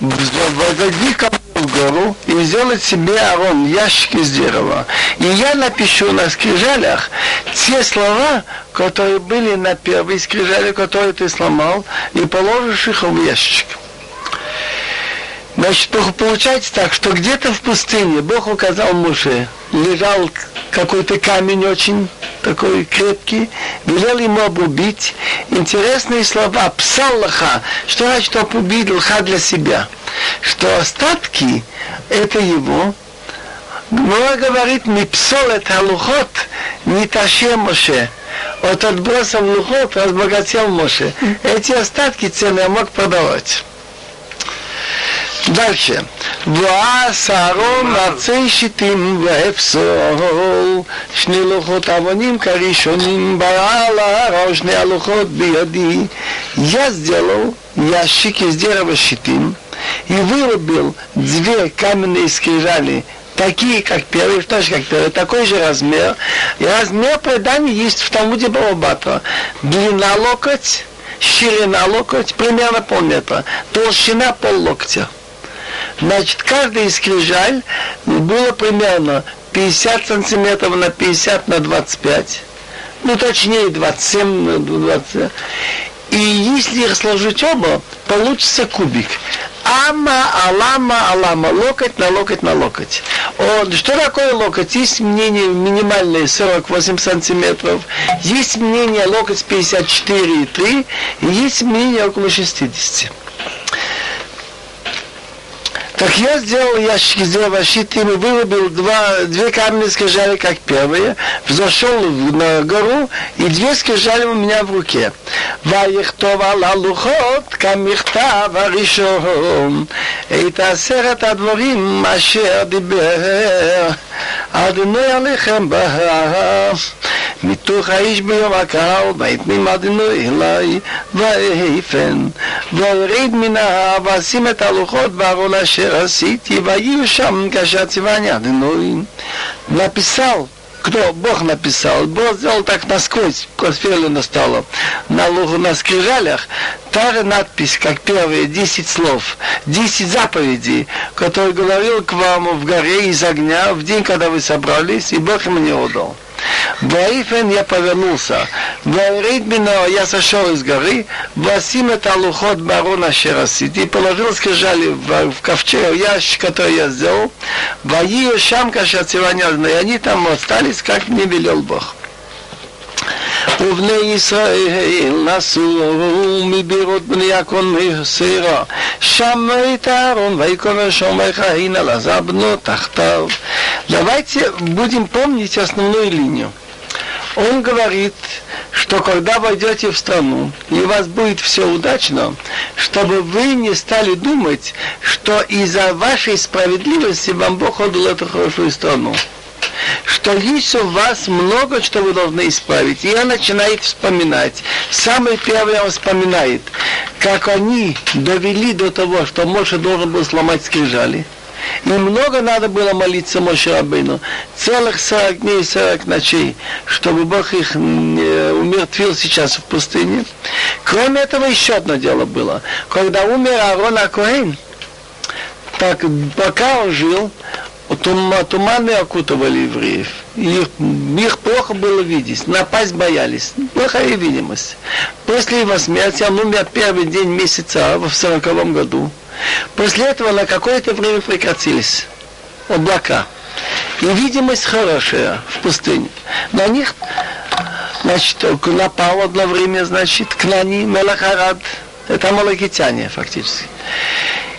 возводи ко в гору и сделать себе арон, ящик из дерева. И я напишу на скрижалях те слова, которые были на первой скрижале, которые ты сломал, и положишь их в ящик. Значит, получается так, что где-то в пустыне Бог указал Муше, лежал какой-то камень очень такой крепкий, велел ему обрубить. Интересные слова, псаллаха, что значит обрубить лха для себя? Что остатки, это его, Гмора говорит, не псол это лухот, не таше Моше. От отбросов лухот разбогател Моше. Эти остатки цены мог продавать. Дальше. ועש אהרון עצי שיטים ואפסול שני לוחות אבנים כראשונים ברא על ההר שני הלוחות биоди. Я сделал ящик из дерева щитим и вырубил две каменные скрижали, такие, как первый, точно как первый, такой же размер. И размер предания есть в Талмуде Балабатра. Длина локоть, ширина локоть, примерно полметра, толщина пол локтя Значит, каждая из скрижаль было примерно 50 сантиметров на 50 на 25. Ну, точнее, 27 на 20. И если их сложить оба, получится кубик. Ама, алама, алама, локоть на локоть на локоть. Он, что такое локоть? Есть мнение минимальное 48 сантиметров, есть мнение локоть 54,3, и есть мнение около 60. Так я сделал ящик из дерева щитым и вырубил два, две каменные скрижали, как первые, взошел на гору, и две скрижали у меня в руке. ויכתוב על הלוחות כמכתב הראשון את עשרת הדברים אשר דיבר אדוני עליכם בהר מתוך האיש ביום הקהל ויתנים אדוני אלי ויפן וירד מן ההר ואשים את הלוחות בארון אשר עשיתי ויהיו שם כאשר ציווני אדוני написал кто Бог написал, Бог сделал так насквозь, просверлено стало. На лугу на скрижалях та надпись, как первые десять слов, десять заповедей, которые говорил к вам в горе из огня в день, когда вы собрались, и Бог им не отдал. Ваифен я повернулся. Вайрид меня, я сошел из горы, Васим это лухот барона Шерасити, и положил скрижали в, в ковчег, ящик, который я сделал, Ваию шамка шациваня, и они там остались, как мне велел Бог. ובני ישראל נסעו מבירות בני יעקון מסירה שם את אהרון ויקומר שומר חיים אלעזר בנו תחתיו Давайте будем помнить основную линию. Он говорит, что когда войдете в страну, и у вас будет все удачно, чтобы вы не стали думать, что из-за вашей справедливости вам Бог отдал эту хорошую страну что есть у вас много, что вы должны исправить. И он начинает вспоминать. Самый первый он вспоминает, как они довели до того, что Моше должен был сломать скрижали. И много надо было молиться Моше Рабейну. Целых 40 дней и 40 ночей, чтобы Бог их умертвил сейчас в пустыне. Кроме этого, еще одно дело было. Когда умер Аарон Акоин, так пока он жил, туманы окутывали евреев. Их, их плохо было видеть, напасть боялись. Плохая видимость. После его смерти он умер первый день месяца в сороковом году. После этого на какое-то время прекратились облака. И видимость хорошая в пустыне. На них значит, напал одно время, значит, Кнани, Мелахарад. Это малакитяне, фактически.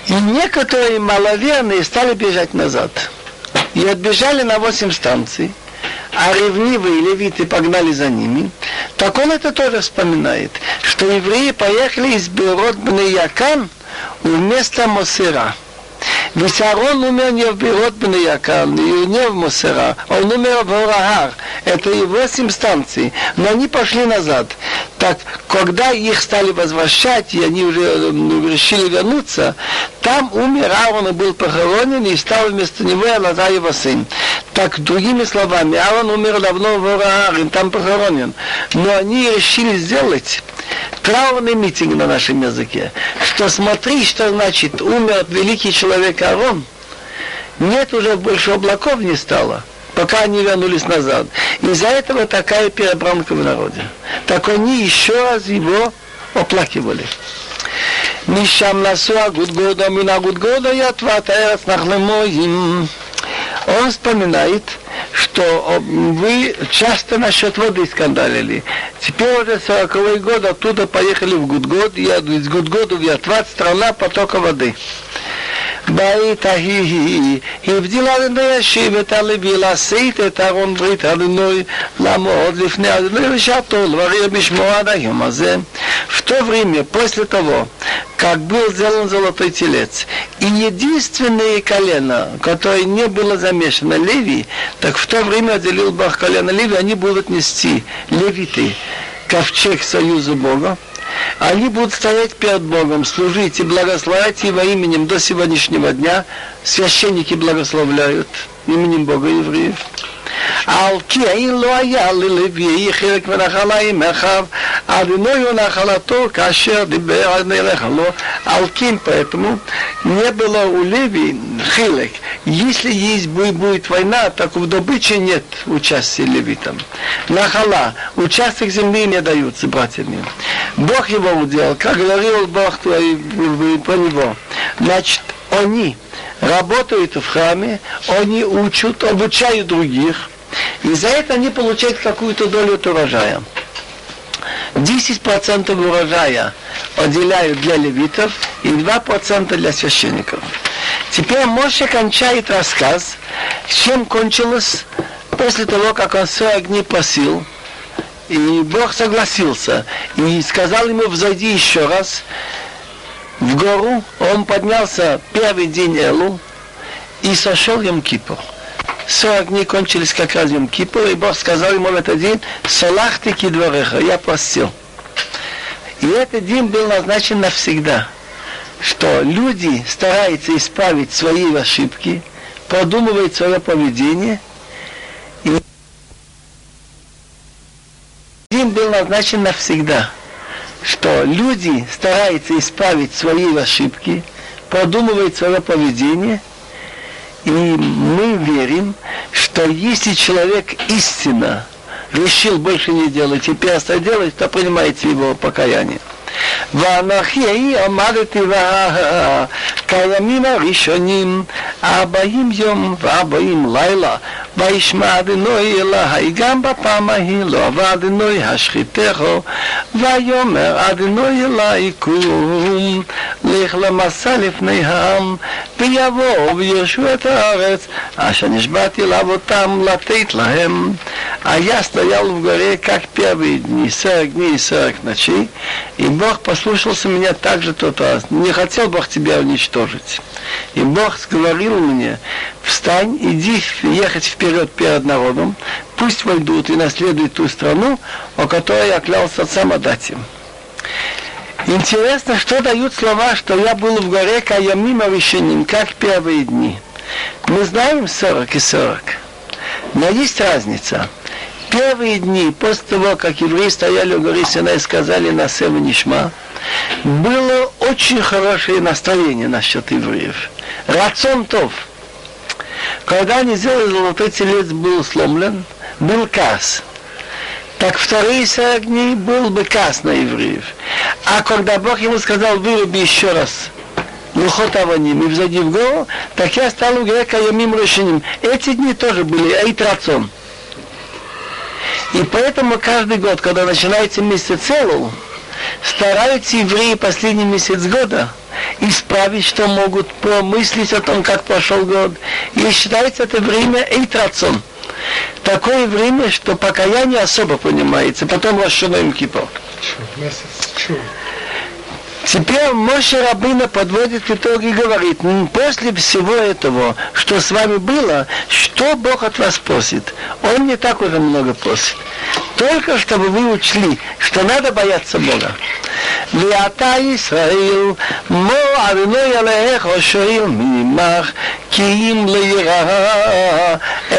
И некоторые маловерные стали бежать назад и отбежали на восемь станций, а ревнивые левиты погнали за ними, так он это тоже вспоминает, что евреи поехали из Берот Якан вместо Мосера. Ведь Аарон умер не в Берот Якан, не в Мосера, он умер в Орахар. Это и восемь станций, но они пошли назад. Так, когда их стали возвращать, и они уже решили вернуться, там умер Аарон и был похоронен, и стал вместо него Алаза его сын. Так, другими словами, Аарон умер давно в Ораар, там похоронен. Но они решили сделать траурный митинг на нашем языке, что смотри, что значит умер великий человек Аарон, нет уже больше облаков не стало пока они вернулись назад. Из-за этого такая перебранка в народе. Так они еще раз его оплакивали. Мишам насу агут года, мина агут года, я тватаэрат нахлемоим. Он вспоминает, что э, вы часто насчет воды скандалили. Теперь уже 40 год оттуда поехали в Гудгод, я из Гудгода в Ятват, страна потока воды. בעת ההיא הבדיל אדוני השיב את הלוי לשאת את ארון ברית אדוני לעמוד לפני אדוני לשעתו לברר בשמו עד היום הזה. В то время, после того, как был сделан золотой телец, и единственное колено, которое не было замешано Леви, так в то время отделил Бог колено Леви, они будут нести левиты, ковчег союза Бога, они будут стоять перед Богом, служить и благословлять Его именем до сегодняшнего дня. Священники благословляют именем Бога евреев. על כי אין לא היה ללוי חלק ונחלה עם אחיו, אדוני הוא נחלתו כאשר דיבר על נלך לו, על כן поэтому не было у Леви хилек. Если есть будет война, так в добыче нет участия левитам. Нахала, участок земли не даются братьями. Бог его уделал, как говорил Бог твой, про него. Значит, они работают в храме, они учат, обучают других, и за это они получают какую-то долю от урожая. 10% урожая отделяют для левитов и 2% для священников. Теперь Моше кончает рассказ, чем кончилось после того, как он 40 дней просил, и Бог согласился, и сказал ему, взойди еще раз в гору, он поднялся первый день Элу и сошел Йом Кипур. 40 дней кончились как раз Йом Кипур, и Бог сказал ему в этот день, салахты кидвореха, я простил. И этот день был назначен навсегда, что люди стараются исправить свои ошибки, продумывают свое поведение, и день был назначен навсегда, что люди стараются исправить свои ошибки, продумывают свое поведение, и мы верим, что если человек истинно решил больше не делать и перестал делать, то принимайте его покаяние. ואנכי עמדתי כימים הראשונים, ארבעים יום וארבעים לילה, וישמע אדינוי אלוהי גם בפעם ההיא לא עבר אדינוי השחיתךו, ויאמר אדינוי אלוהי קום, לך למסע לפני העם, ויבואו וירשו את הארץ, אשר נשבעתי לאבותם לתת להם. А я стоял в горе, как первые дни, 40 дней и 40 ночей, и Бог послушался меня так же тот раз. Не хотел Бог тебя уничтожить. И Бог говорил мне, встань, иди ехать вперед перед народом, пусть войдут и наследуют ту страну, о которой я клялся отцам отдать им. Интересно, что дают слова, что я был в горе Каямим Авишеним, как первые дни. Мы знаем 40 и 40. Но есть разница. Первые дни, после того, как евреи стояли у горы Синай и сказали на Сева Нишма, было очень хорошее настроение насчет евреев. Рацион Тов. Когда они сделали золотой телец был сломлен, был кас. Так вторые 40 дней был бы кас на евреев. А когда Бог ему сказал, выруби еще раз Лухот Аваним и взойди в гору, так я стал у грека Ямим решением. Эти дни тоже были Эйтрацон. И поэтому каждый год, когда начинается месяц Элу, стараются евреи последний месяц года исправить, что могут помыслить о том, как прошел год. И считается это время Эйтрацон. Такое время, что покаяние особо понимается. Потом Рашунаем Кипр. Месяц чего? Теперь Моше Рабына подводит итоги и говорит, после всего этого, что с вами было, что Бог от вас просит? Он не так уже много просит Только чтобы вы учли, что надо бояться Бога. ואתה ישראל, מו אדוני עליך שואל ממך, כי אם ליראה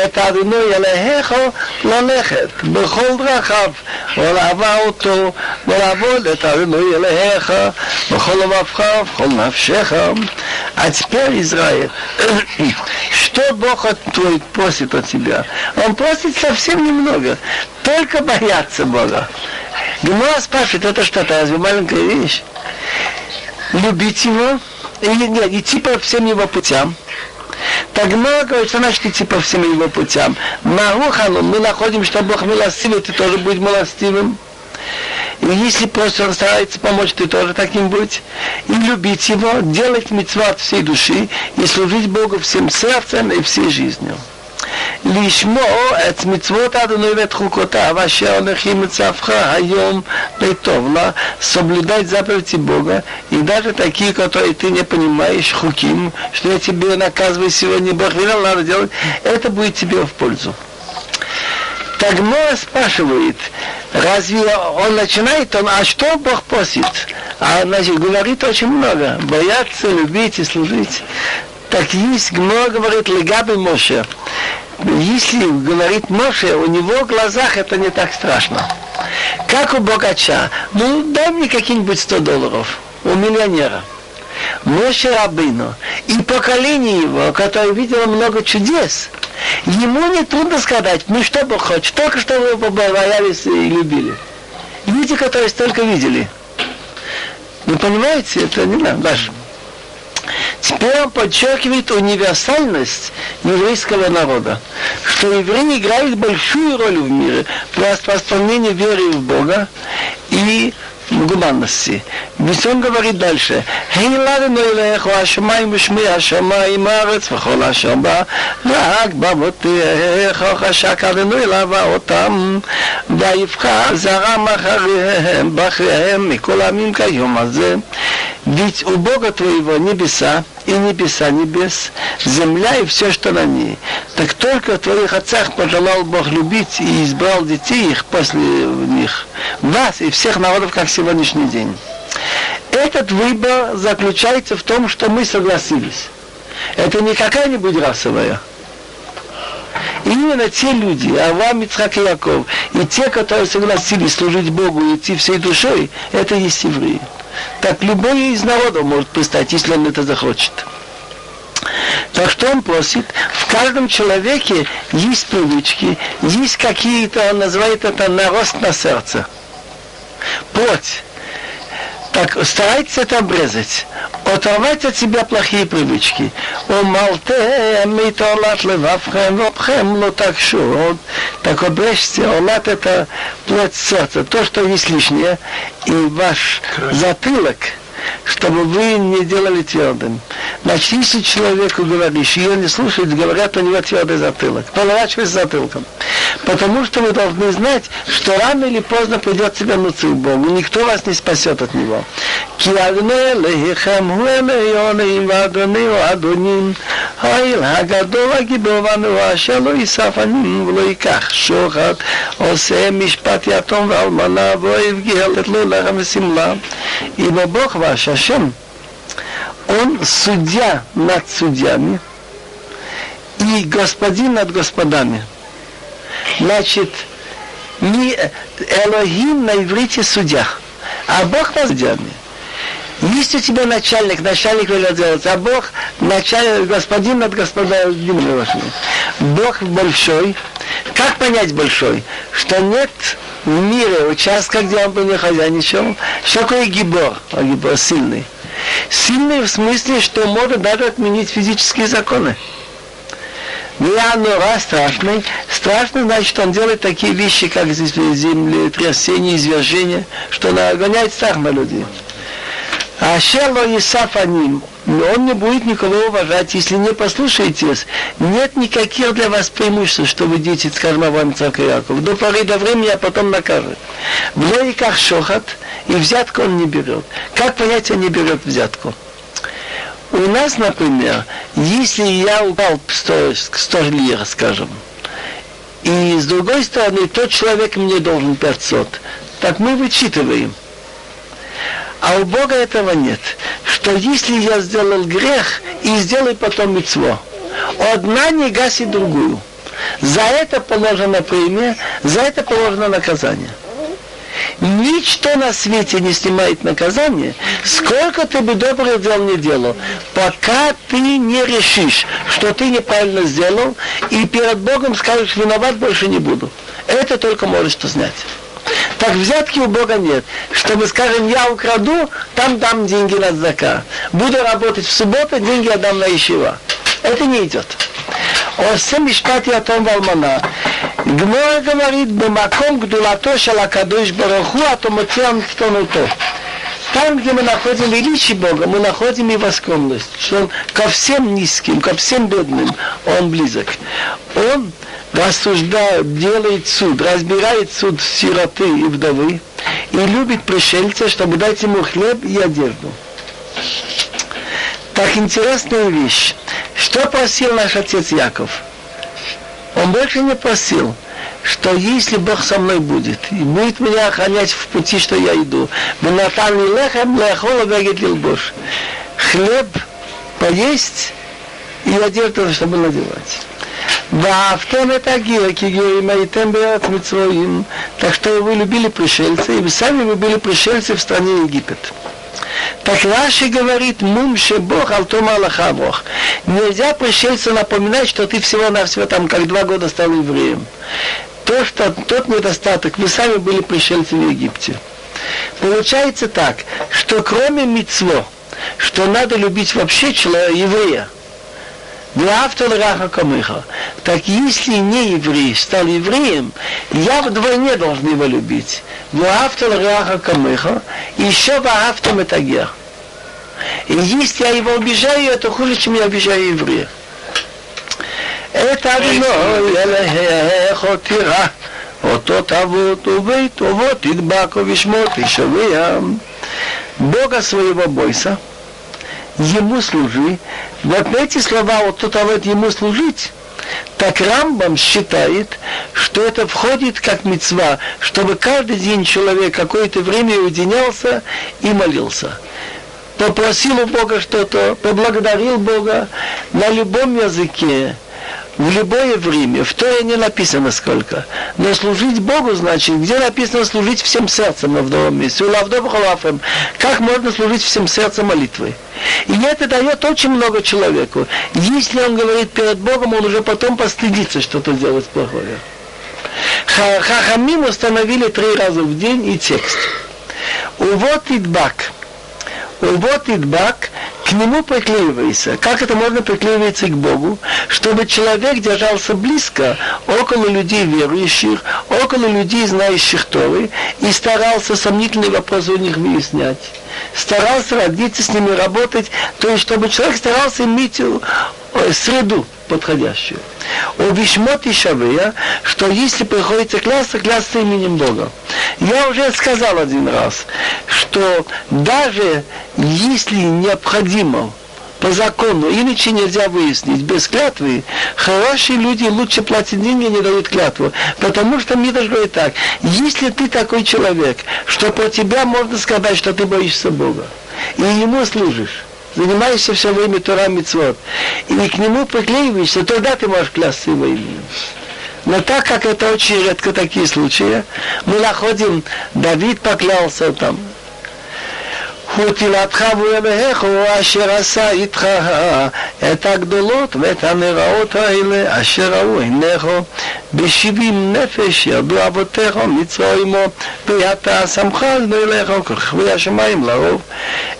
את אדוני עליך ללכת בכל דרכיו, ולעבר אותו, ולעבוד את אדוני עליך בכל לבבך ובכל נפשך. А теперь, Израиль, что Бог твой просит от тебя? Он просит совсем немного, только бояться Бога. Гемора спрашивает, это что-то, разве маленькая вещь? Любить его, или нет, идти по всем его путям. Гемора говорит, что значит идти по всем его путям. Марухану мы находим, что Бог милостивый, ты тоже будь милостивым. И если просто он старается помочь, ты тоже таким будь. И любить его, делать митцва всей души и служить Богу всем сердцем и всей жизнью. לשמור את מצוות אדוני ואת חוקותיו, אשר הולכים מצווך היום לטוב לה, соблюдать заповеди Бога, и даже такие, которые ты не понимаешь, хуким, что я тебе наказываю сегодня, Бог велел, надо делать, это будет тебе в пользу. Тагмора спрашивает, разве он начинает, он, а что Бог просит? А значит, говорит очень много. Бояться, любить и служить. Так есть, Гмор говорит, легаби Моше если говорит Моше, у него в глазах это не так страшно. Как у богача, ну дай мне какие-нибудь 100 долларов, у миллионера. Моше Рабыну и поколение его, которое видело много чудес, ему не трудно сказать, ну что бы хочешь, только что вы побоялись и любили. Люди, которые столько видели. Вы понимаете, это не надо, даже. Теперь он подчеркивает универсальность еврейского народа, что евреи играют большую роль в мире при распространении веры в Бога и гуманности. Ведь он говорит дальше, הילדנו אליך השמיים ושמי השמיים הארץ וכל אשר בה רק במותיך חשק עלינו אליו אותם ויבחר זרם אחריהם בחריהם מכל העמים כיום הזה ведь у Бога твоего небеса и небеса небес, земля и все, что на ней. Так только твоих отцах пожелал Бог любить и избрал детей их после них, вас и всех народов, как сегодняшний день. Этот выбор заключается в том, что мы согласились. Это не какая-нибудь расовая. Именно те люди, Авраам, Ицхак и Яков, и те, которые согласились служить Богу и идти всей душой, это есть евреи. Так любой из народов может пристать, если он это захочет. Так что он просит, в каждом человеке есть привычки, есть какие-то, он называет это нарост на сердце. Плоть. Так старайтесь это обрезать. Оторвать от себя плохие привычки. Умалте митолат левавхем вопхем но так шут. Так обрежьте, олат это плоть сердца. То, что есть лишнее. И ваш затылок – чтобы вы не делали твердым. Значит, если человеку говоришь, ее не слушают, говорят у него твердый затылок. Поворачивай затылком Потому что вы должны знать, что рано или поздно придется вернуться к Богу. Никто вас не спасет от Него. האל הגדול הגיבור והנורא אשר לא ייסף עניים ולא ייקח שוחד עושה משפט יתום ואלמנה ואוהב גהלת לו לחם ושמלה ибо Бог ваш, Ашем, Он судья над судьями и господин над господами. Значит, не Элохим на иврите судья, а Бог над судьями. Есть у тебя начальник, начальник велел делать, а Бог начальник, господин над господином вашими. Бог большой. Как понять большой? Что нет в мире участка, где он бы не хозяйничал. Что такое гибор? А гибор сильный. Сильный в смысле, что может даже отменить физические законы. Мира нора страшный. Страшно, значит, он делает такие вещи, как землетрясение, извержение, что нагоняет страх на людей. А Шело и Сафаним, он не будет никого уважать, если не послушаетесь. Нет никаких для вас преимуществ, что вы дети, скажем, Авраам, Царк и Яков. До поры до времени, а потом накажет. В логиках шохат, и взятку он не берет. Как понять, он не берет взятку? У нас, например, если я упал 100, 100 лир, скажем, и с другой стороны, тот человек мне должен 500, так мы вычитываем. А у Бога этого нет. Что если я сделал грех и сделай потом мецво, одна не гасит другую. За это положено премия, за это положено наказание. Ничто на свете не снимает наказание, сколько ты бы добрых дел не делал, пока ты не решишь, что ты неправильно сделал, и перед Богом скажешь, виноват больше не буду. Это только можешь снять. Так взятки у Бога нет. Чтобы, скажем, я украду, там дам деньги на зака. Буду работать в субботу, деньги отдам на ищева. Это не идет. עושה משפט יתום ואלמנה. גמור говорит, במקום גדולתו של הקדוש ברוך הוא, אתה מוצא המתונותו. Там, где мы находим величие Бога, мы находим его скромность, что он ко всем низким, ко всем бедным, он близок. Он рассуждает, делает суд, разбирает суд сироты и вдовы и любит пришельца, чтобы дать ему хлеб и одежду. Так интересная вещь. Что просил наш отец Яков? Он больше не просил, что если Бог со мной будет, и будет меня охранять в пути, что я иду, Бенатан лехем лехола вегетлил Бож. Хлеб поесть и одежду, чтобы надевать. Ваавтем это кигеимайтем беат митсвоим. Так что вы любили пришельцы, и сами вы были пришельцы в стране Египет. Так Раши говорит, мумше Бог, алтома Аллаха Бог. Нельзя пришельцу напоминать, что ты всего-навсего там как два года стал евреем. То, что тот недостаток, вы сами были пришельцы в Египте. Получается так, что кроме мицво, что надо любить вообще человека, еврея, для автора Раха Камыха. Так если не еврей стал евреем, я вдвойне должен его любить. Для автора Раха Камыха, еще в автом Метагер. И если я его обижаю, это хуже, чем я обижаю еврея. Это одно, אלהיך תירא, אותו תבות וביתו תדבק ובשמו תשבע. Бога своего бойся, ему служи. Вот эти слова, вот кто-то вот ему служить, так Рамбам считает, что это входит как мецва, чтобы каждый день человек какое-то время уединялся и молился. Попросил у Бога что-то, поблагодарил Бога на любом языке, в любое время, в Торе не написано сколько. Но служить Богу значит, где написано служить всем сердцем в новом месте. Как можно служить всем сердцем молитвой? И это дает очень много человеку. Если он говорит перед Богом, он уже потом постыдится что-то делать плохое. Хахамим установили три раза в день и текст. Увод идбак. Увод идбак к нему приклеивайся. Как это можно приклеиваться к Богу? Чтобы человек держался близко, около людей верующих, около людей, знающих Торы, и старался сомнительные вопросы у них выяснять. Старался родиться с ними работать, то есть чтобы человек старался иметь э, среду подходящую. У Вишмот и Шавея, что если приходится клясться, клясться именем Бога. Я уже сказал один раз, что даже если необходимо по закону, иначе нельзя выяснить. Без клятвы хорошие люди лучше платят деньги, не дают клятву. Потому что Мидаш говорит так, если ты такой человек, что про тебя можно сказать, что ты боишься Бога, и ему служишь, занимаешься все время Тора Мицвод, и к нему приклеиваешься, тогда ты можешь клясться его именем. Но так как это очень редко такие случаи, мы находим, Давид поклялся там, ותהילתך ואלוהיך הוא אשר עשה איתך את הגדולות ואת הנראות האלה אשר ראו עיניך בשבעים נפש ירדו אבותיך מצרוימו ואתה שמך לאלוהיך וככבי השמיים לרוב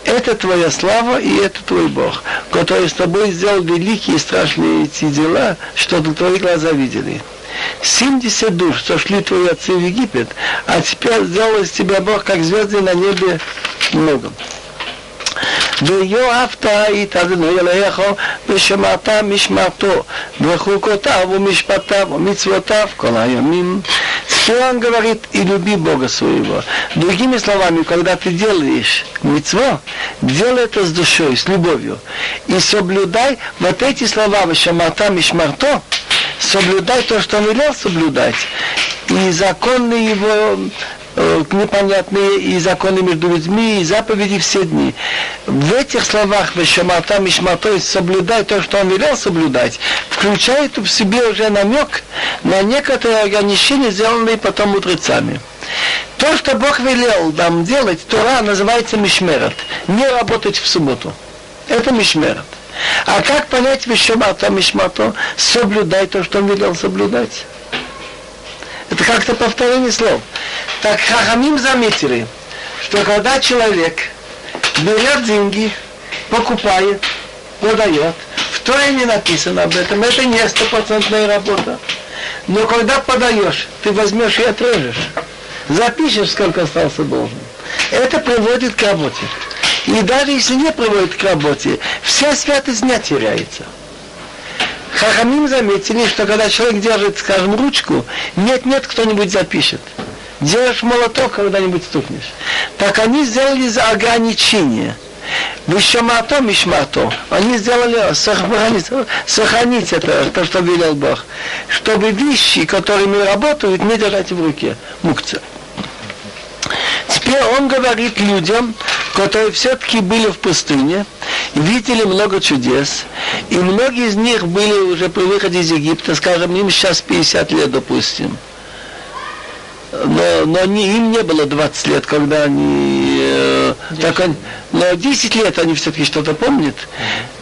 это твоя слава и это твой Бог, который с тобой сделал великие и страшные эти дела, что твои глаза видели. 70 душ сошли твои отцы в Египет, а теперь сделал из тебя Бог, как звезды на небе много. ויואבת את אדוני אלוהיך ושמעת משמעתו וחוקותיו ומשפטיו ומצוותיו כל הימים. Теперь он говорит, и люби Бога своего. Другими словами, когда ты делаешь митцво, делай это с душой, с любовью. И соблюдай вот эти слова, Вашамата Мишмарто, соблюдай то, что он велел соблюдать. И законы его э, непонятные и законы между людьми, и заповеди все дни. В этих словах Вешамата Мишмато, то есть соблюдай то, что он велел соблюдать, включает в себе уже намек на некоторые ограничения, сделанные потом мудрецами. То, что Бог велел нам делать, Тора называется Мишмерат. Не работать в субботу. Это Мишмерат. А как понять Вишамата Мишмато? Соблюдай то, что он велел соблюдать. Это как-то повторение слов. Так Хахамим заметили, что когда человек берет деньги, покупает, продает, в Торе не написано об этом, это не стопроцентная работа. Но когда подаешь, ты возьмешь и отрежешь. Запишешь, сколько остался должен. Это приводит к работе. И даже если не приводит к работе, вся святость дня теряется. Хахамим заметили, что когда человек держит, скажем, ручку, нет-нет, кто-нибудь запишет. Делаешь молоток, когда-нибудь стукнешь. Так они сделали за ограничение. Вишамато мишмато. Они сделали сохранить, сохранить это, то, что велел Бог. Чтобы вещи, которыми работают, не держать в руке. Мукция. Теперь он говорит людям, которые все-таки были в пустыне, видели много чудес, и многие из них были уже при выходе из Египта, скажем, им сейчас 50 лет, допустим. Но, но не, им не было 20 лет, когда они так он, но 10 лет они все-таки что-то помнят.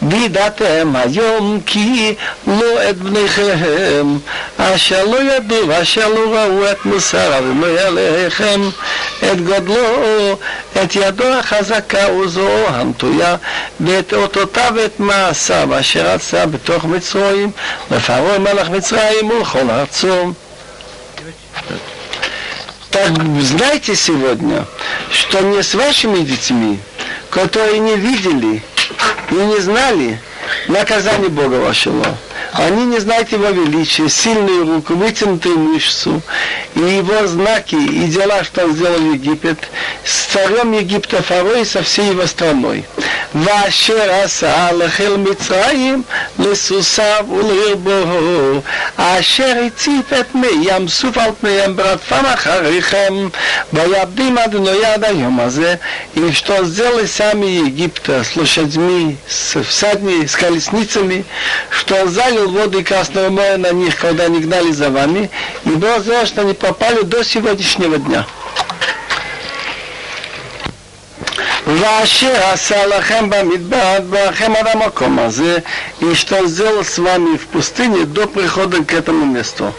וידעתם היום כי לא את בניכם אשר לא ידעו ואשר לא ראו את מוסר אבינו עליכם את גודלו את ידו החזקה וזרועו המטויה ואת אותותיו ואת מעשיו אשר עשה בתוך מצרים לפרעה מלך מצרים ולכל ארצו Так знайте сегодня, что не с вашими детьми, которые не видели и не знали наказание Бога вашего. Они не знают его величия, сильную руку, вытянутую мышцу, и его знаки, и дела, что он сделал в Египет, с царем Египта Фарой и со всей его страной. Ваше раса Аллахил Мицраим, Лесусав Улирбо, Ашер и Цифет Меям, Суфалт Меям, Братфам Ахарихем, Ваябдим Аднояда Йомазе, и что сделали сами Египта с лошадьми, с всадней, с колесницами, что он занял залил воды Красного моря на них, когда они гнали за вами, и было сделано, что они попали до сегодняшнего дня. ואשר עשה לכם במדבר, לכם על המקום הזה, и что сделал с вами в пустыне до прихода к этому месту.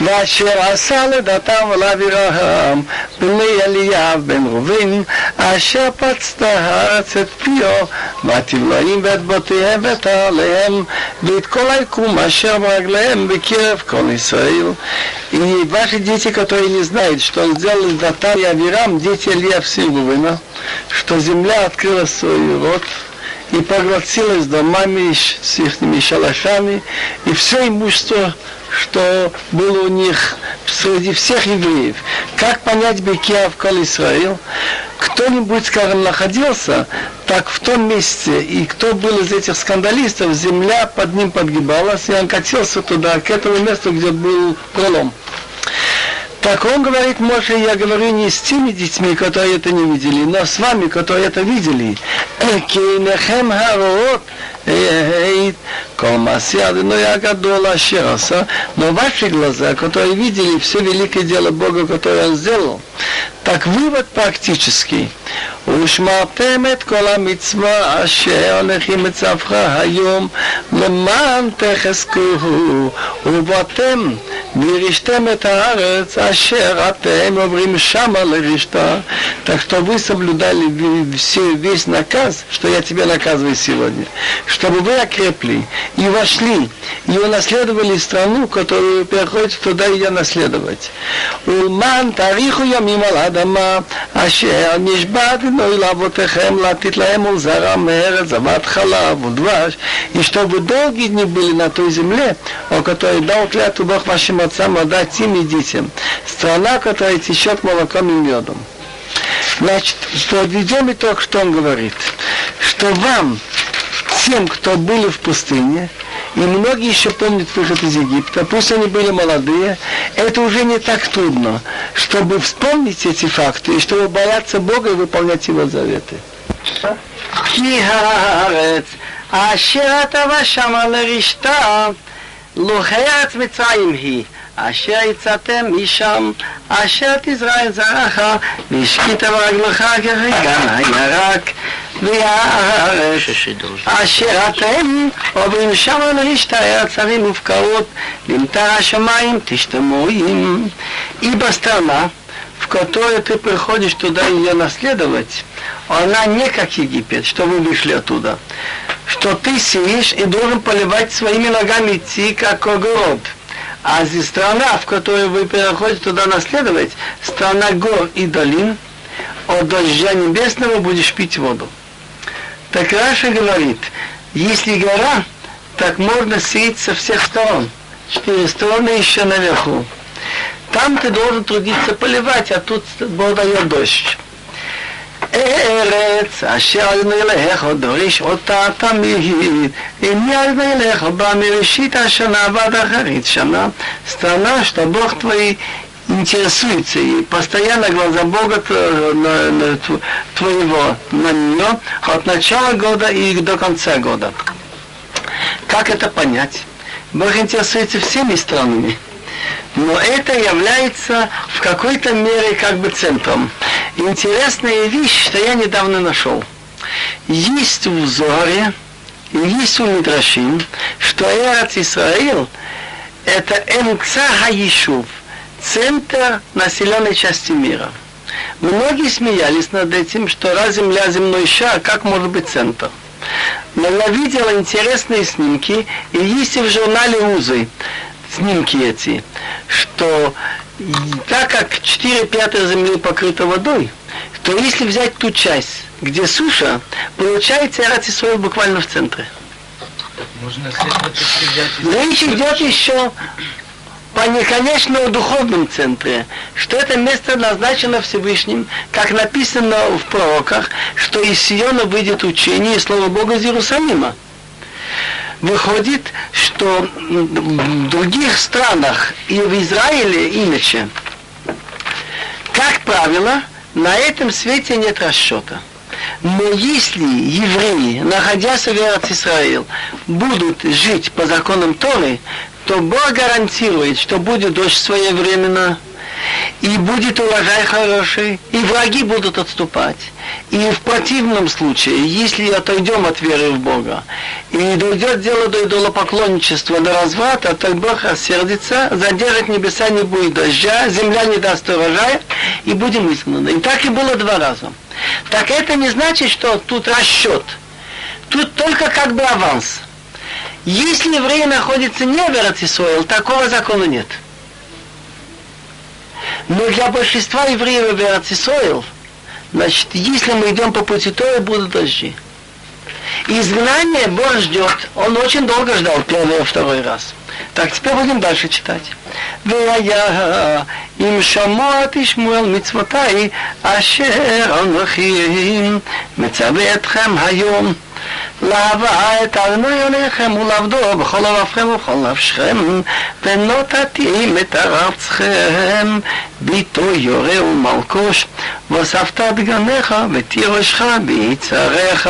ואשר עשה לדתם ולאבירהם, בני אליאב בן ראובן, אשר פצת הארץ את פיו, והתבלעים ואת בתיהם ואת עליהם, ואת כל היקום אשר ברגליהם בקרב כל ישראל. И ваши дети, которые не знают, что он сделал с Датан и Авирам, дети Илья Всеволодина, что земля открыла свой рот и поглотилась домами с их шалашами, и все имущество, что было у них среди всех евреев. Как понять Бекия в Кол Исраил? Кто-нибудь, скажем, находился, так в том месте, и кто был из этих скандалистов, земля под ним подгибалась, и он катился туда, к этому месту, где был пролом. Так он говорит, Моше, я говорю не с теми детьми, которые это не видели, но с вами, которые это видели. Кейнехем хароот, колмасиады, но я гадола Но ваши глаза, которые видели все великое дело Бога, которое он сделал, Так вывод практический. ושמרתם את כל המצווה אשר הולכים מצווך היום למען תחזקוהו ובאתם וירשתם את הארץ אשר אתם עוברים שמה לרשתה так что вы соблюдали все, весь наказ, что я тебе наказываю сегодня, чтобы вы окрепли и вошли, и унаследовали страну, которую вы переходите туда и наследовать. Улман тариху ямим ал адама, אשר נשבעתנו אל אבותיכם לתת להם ולזרע מארץ זבת חלב ודבש, и чтобы долгие дни были на той земле, о которой дал клятву Бог вашим отцам отдать им и детям, страна, которая течет молоком и медом. Значит, подведем итог, что он говорит, что вам, тем, кто были в пустыне, и многие еще помнят выход из Египта, пусть они были молодые, это уже не так трудно, чтобы вспомнить эти факты и чтобы бояться Бога и выполнять Его заветы. אשר אתה ושמה לרשתה, לו ארץ מצרים היא. אשר יצאתם משם, אשר תזרע את זרעך, והשקית ברגלך כרגן הירק, והארץ, אשר אתם עוברים שמה לרשת הארץ ערים מופקרות, למטר השמיים תשתמו им. Ибо страна, в которую ты приходишь туда ее наследовать, она не как Египет, что вы вышли оттуда, что ты сидишь и должен поливать своими ногами идти, как огород – а страна, в которую вы переходите туда наследовать, страна гор и долин, от дождя небесного будешь пить воду. Так Раша говорит, если гора, так можно сеять со всех сторон. Четыре стороны еще наверху. Там ты должен трудиться поливать, а тут Бог дает дождь. ארץ אשר אדוני אלך דורש אותה תמיד אם אדוני אלך בה מראשית השנה ועד אחרית שנה страна, что Бог твой интересуется и постоянно глаза Бога твоего на нее от начала года и до конца года. Как это понять? Бог интересуется всеми странами, но это является в какой-то мере как бы центром. Интересная вещь, что я недавно нашел. Есть в Зоре, есть у Мидрашим, что Эрат Исраил – это Эмца Хаишув, центр населенной части мира. Многие смеялись над этим, что раз Земля земной шар, как может быть центр? Но я видел интересные снимки, и есть в журнале УЗы снимки эти, что так как 4 пятых земли покрыта водой, то если взять ту часть, где суша, получается Эрат буквально в центре. Можно Речь идет еще по неконечному духовном центре, что это место назначено Всевышним, как написано в пророках, что из Сиона выйдет учение и Слово Бога из Иерусалима. Выходит, что в других странах и в Израиле иначе, как правило, на этом свете нет расчета. Но если евреи, находясь в Израиле, будут жить по законам Торы, то Бог гарантирует, что будет дождь своевременно, и будет урожай хороший, и враги будут отступать. И в противном случае, если отойдем от веры в Бога, и дойдет дело до идолопоклонничества, до разврата, то Бог рассердится, задержит небеса, не будет дождя, земля не даст урожая, и будем изгнаны. И так и было два раза. Так это не значит, что тут расчет. Тут только как бы аванс. Если еврей находится не в Эрцисоил, такого закона нет. Но для большинства евреев в Эрцисоил, значит, если мы идем по пути Торы, будут дожди. Изгнание Бог ждет. Он очень долго ждал первый и второй раз. Так, теперь будем дальше читать. והיה אם שמוע תשמעו על מצוותי אשר אנוכי מצווה אתכם היום להבא את אדוני עליכם ולעבדו בכל לבבכם ובכל נפשכם ונותתים את ארצכם ביתו יורה ומלקוש ואספת דגניך ותירשך ביצריך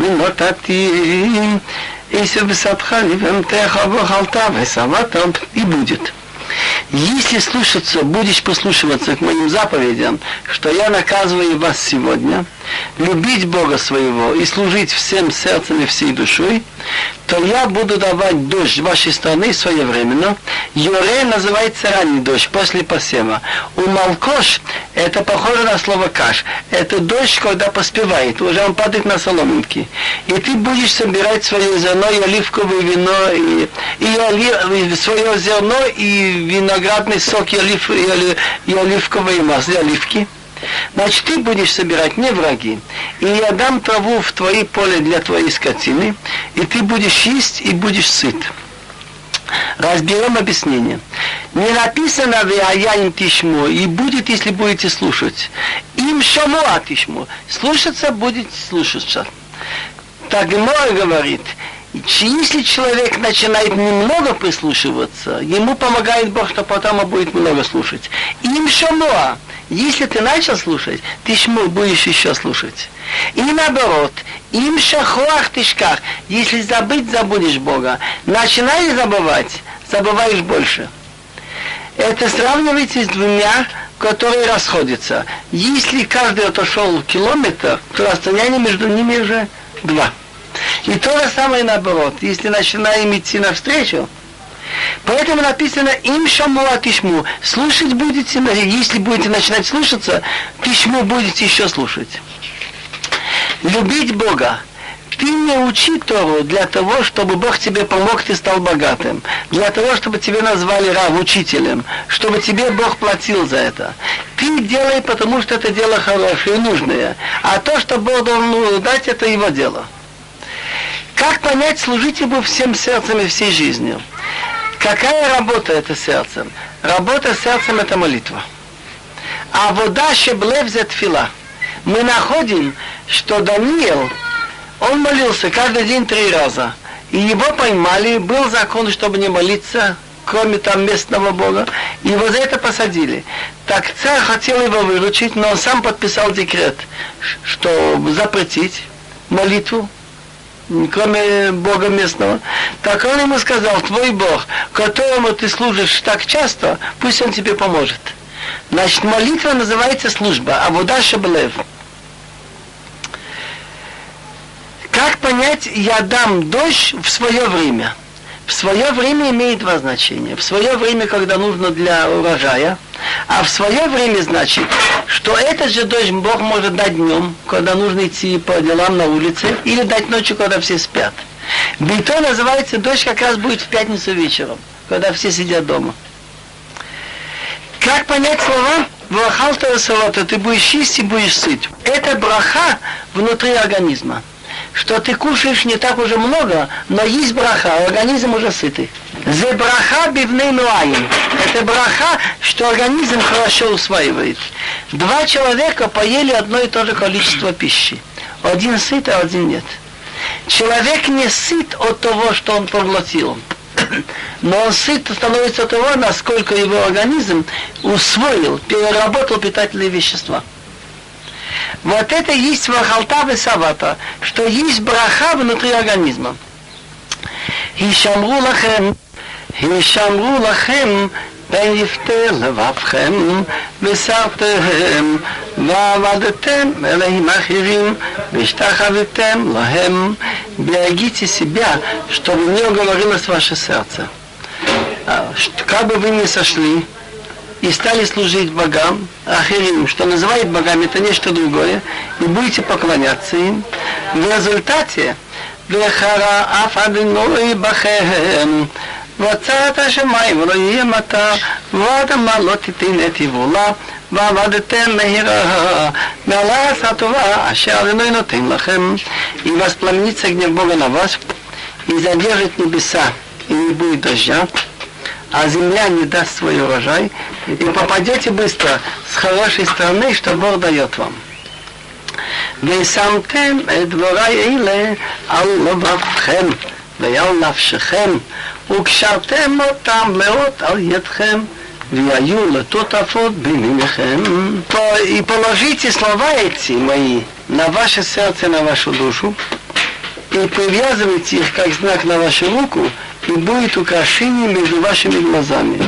ונותתים Если высадха, левентеха, вахалта, весавата, и будет. Если слушаться, будешь послушиваться к моим заповедям, что я наказываю вас сегодня, любить Бога своего и служить всем сердцем и всей душой, то я буду давать дождь вашей страны своевременно. Юре называется ранний дождь, после посева. У Малкош это похоже на слово каш. Это дождь, когда поспевает, уже он падает на соломинки. И ты будешь собирать свое зерно и оливковое вино, и, и, оли, свое зерно и виноградный сок, и, олив, и, оли, и оливковое масло, и оливки. Значит, ты будешь собирать не враги. И я дам траву в твои поле для твоей скотины, и ты будешь есть и будешь сыт. Разберем объяснение. Не написано «Веая им тишмо» и будет, если будете слушать. Им шамуа тишмо. Слушаться будет слушаться. Так Гемора говорит, если человек начинает немного прислушиваться, ему помогает Бог, что потом он будет много слушать. Им шамуа. Если ты начал слушать, ты будешь еще слушать. И наоборот, им шахуах тишках, если забыть, забудешь Бога. Начинаешь забывать, забываешь больше. Это сравнивайте с двумя, которые расходятся. Если каждый отошел километр, то расстояние между ними уже два. И то же самое наоборот. Если начинаем идти навстречу, Поэтому написано им шамуа тишму. Слушать будете, если будете начинать слушаться, тишму будете еще слушать. Любить Бога. Ты не учи Тору для того, чтобы Бог тебе помог, ты стал богатым. Для того, чтобы тебе назвали Рав учителем. Чтобы тебе Бог платил за это. Ты делай, потому что это дело хорошее и нужное. А то, что Бог должен дать, это его дело. Как понять, служить Ему всем сердцем и всей жизнью? Какая работа это сердцем? Работа сердцем это молитва. А вода шеблев фила. Мы находим, что Даниил, он молился каждый день три раза. И его поймали, был закон, чтобы не молиться, кроме там местного бога. И его за это посадили. Так царь хотел его выручить, но он сам подписал декрет, что запретить молитву кроме Бога местного. Так он ему сказал, твой Бог, которому ты служишь так часто, пусть он тебе поможет. Значит, молитва называется служба, а вода шабелев. Как понять, я дам дождь в свое время? В свое время имеет два значения. В свое время, когда нужно для урожая, а в свое время значит, что этот же дождь Бог может дать днем, когда нужно идти по делам на улице, или дать ночью, когда все спят. Бито называется дождь как раз будет в пятницу вечером, когда все сидят дома. Как понять слова? Вахалтова салата, ты будешь чист и будешь сыт. Это браха внутри организма. Что ты кушаешь не так уже много, но есть браха, организм уже сытый. За браха бивней нуаин. Это браха, что организм хорошо усваивает. Два человека поели одно и то же количество пищи. Один сыт, а один нет. Человек не сыт от того, что он проглотил. Но он сыт становится от того, насколько его организм усвоил, переработал питательные вещества. Вот это есть вахалтавы савата, что есть браха внутри организма. הישמרו לכם, הישמרו לכם פן יפתה לבבכם וסרתם ועבדתם אלוהים אחרים והשתחוויתם лахем. Берегите себя, чтобы не уговорилось ваше сердце. Как бы вы ни сошли, и стали служить богам, ахирим, что называют богами, это нечто другое, и будете поклоняться им. В результате וחרה אף אדינוי בכם ועצרת השמיים ולא יהיה מטר ואדמה לא תיתן את יבולה ועבדתם מהירה מעלת הטובה אשר אדינוי נותן לכם и воспламенится гнев Бога на вас и задержит небеса и не будет дождя а земля не даст свой урожай, и попадете быстро с хорошей стороны, что Бог дает вам. ושמתם את דברי אלה על לבבכם ועל נפשכם, וקשרתם אותם לאות על ידכם, והיו לטוטפות ביניכם. И положите слова эти мои на ваше сердце, на вашу душу, и привязывайте их как знак на вашу руку, и будет украшение между вашими глазами.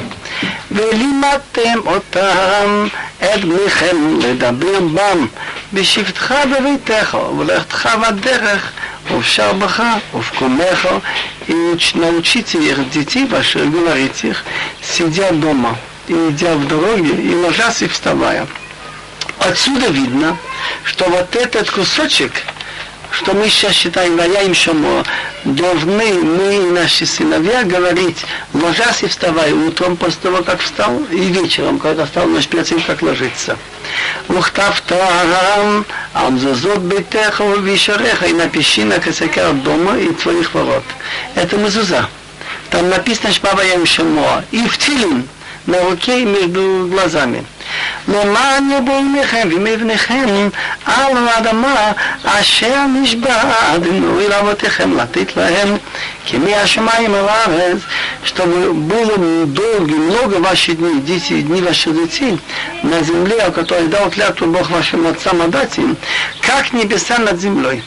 ולימדתם אותם את בניכם לדבר בם בשבתך בביתך ולכתך בדרך ובשר בך ובקומך и научите их детей ваших говорить их, сидя дома, и идя в дороге, и ложась и вставая. Отсюда видно, что вот этот кусочек – что мы сейчас считаем ваяем шамо, должны мы и наши сыновья говорить, ложась и вставай, утром после того, как встал, и вечером, когда встал ночь перед тем, как ложиться. Ухтав тарам, амзазот бейтеха вишареха, и напиши на косяках дома и твоих ворот. Это мезуза Там написано Шмава Ямшамо. И в Тфилин на руке и между глазами. למען יבוא עמכם ומבניכם על האדמה אשר נשבע אדינוי לאבותיכם לתת להם כמי השמיים על הארץ, чтобы было долго, много ваши дни, дети, дни ваших детей на земле, о которой дал клятву Бог вашим отцам отдать им, как небеса над землей.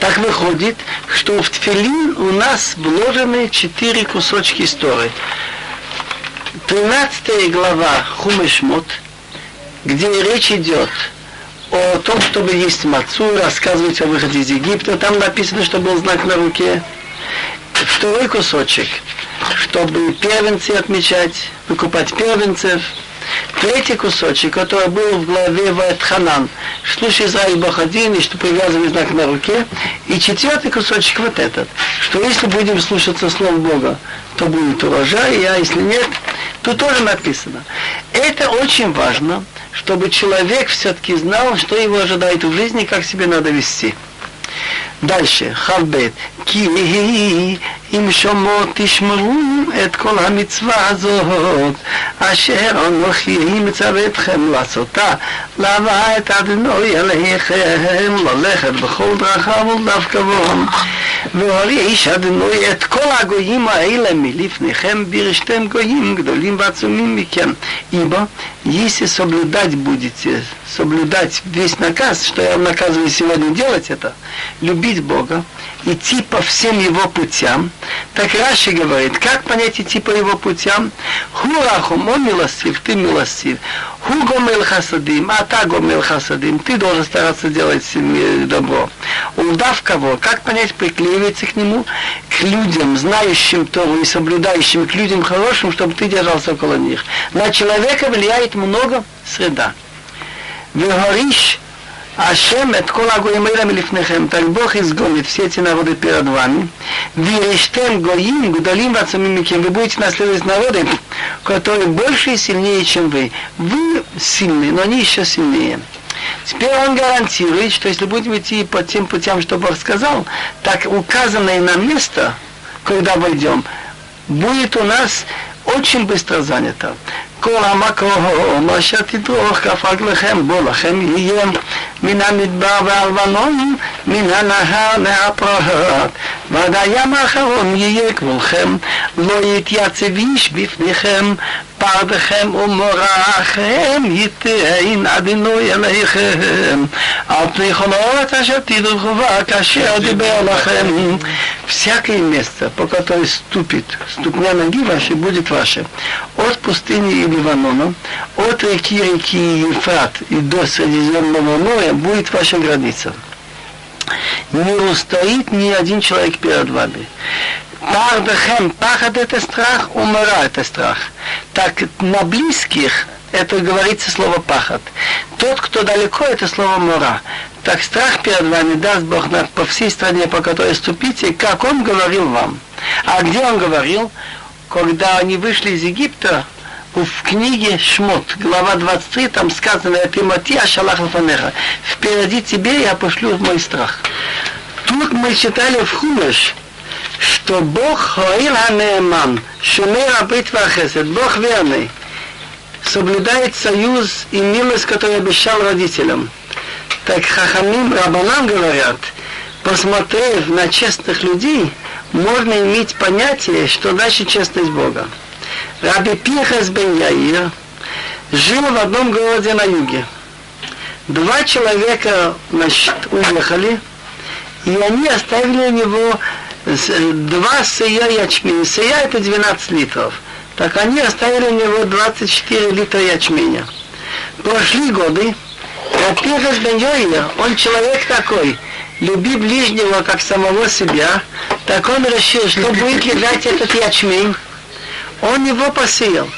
Так выходит, что в Тфилин у нас вложены четыре кусочки истории. 13 глава Хумешмот, где речь идет о том, чтобы есть мацу, рассказывать о выходе из Египта. Там написано, что был знак на руке. Второй кусочек, чтобы первенцы отмечать, выкупать первенцев. Третий кусочек, который был в главе Вайтханан, слушай Израиль Бог один, и что привязывай знак на руке. И четвертый кусочек вот этот, что если будем слушаться слов Бога, то будет урожай, а если нет, Тут тоже написано. Это очень важно, чтобы человек все-таки знал, что его ожидает в жизни, как себе надо вести. דלשה, כ"ב, כי אם שומעות תשמרו את כל המצווה הזאת, אשר אנוכי מצווה אתכם לעשותה, להבאה את אדינוי אליכם, ללכת בכל דרכיו ולדווקא בו. והוריש אדינוי את כל הגויים האלה מלפניכם, ברשתם גויים גדולים ועצומים מכם. Ибо, если соблюдать будете, соблюдать весь наказ, что я наказываю сегодня делать это, любить Бога, идти по всем его путям. Так Раши говорит, как понять идти по его путям? Хурахум, он милостив, ты милостив. Ху гомел хасадим, а та гомел хасадим. Ты должен стараться делать добро. Удав кого? Как понять, приклеивается к нему? К людям, знающим Тору и соблюдающим, к людям хорошим, чтобы ты держался около них. На человека влияет много среда. Вегориш Ашем от колагуим милифнехем, так Бог изгонит все эти народы перед вами. Вирештем гоим гудалим вацамимиким, вы будете наследовать народы, которые больше и сильнее, чем вы. Вы сильны, но они еще сильнее. Теперь он гарантирует, что если будем идти по тем путям, что Бог сказал, так указанное на место, когда войдем, будет у нас очень быстро занято. כל המקום אשר תדרוך כף רגליכם בו לכם יהיה מן המדבר והלבנון מן הנהר מהפרעות ועד הים האחרון יהיה גבולכם לא יתייצב איש בפניכם פרדכם ומורעכם ייתן אדינוי אליכם על פני כל האורץ אשר תדרכו בה כאשר דיבר לכם всякое место, по которое ступит ступня ноги вашей, будет ваше. От пустыни и Ливанона, от реки реки Ефрат и до Средиземного моря будет ваша граница. Не устоит ни один человек перед вами. Пардахем, пахат это страх, умира это страх. Так на близких это говорится слово пахат. Тот, кто далеко, это слово мора. Так страх перед вами даст Бог на, по всей стране, по которой ступите, как Он говорил вам. А где Он говорил? Когда они вышли из Египта, в книге Шмот, глава 23, там сказано, Тимоти Ашалах Лафанеха, впереди тебе я пошлю мой страх. Тут мы читали в Хумеш, что Бог Хоил Ханееман, Шумер Абрит Вахесет, Бог верный, соблюдает союз и милость, который обещал родителям. Так Хахамим Рабанам говорят, посмотрев на честных людей, можно иметь понятие, что значит честность Бога. Раби Пихас бен Яир жил в одном городе на юге. Два человека значит, уехали, и они оставили у него два сыя ячменя. Сыя это 12 литров. Так они оставили у него 24 литра ячменя. Прошли годы, а Пихас бен Яир, он человек такой, люби ближнего как самого себя, так он решил, что будет лежать этот ячмень, он его посеял.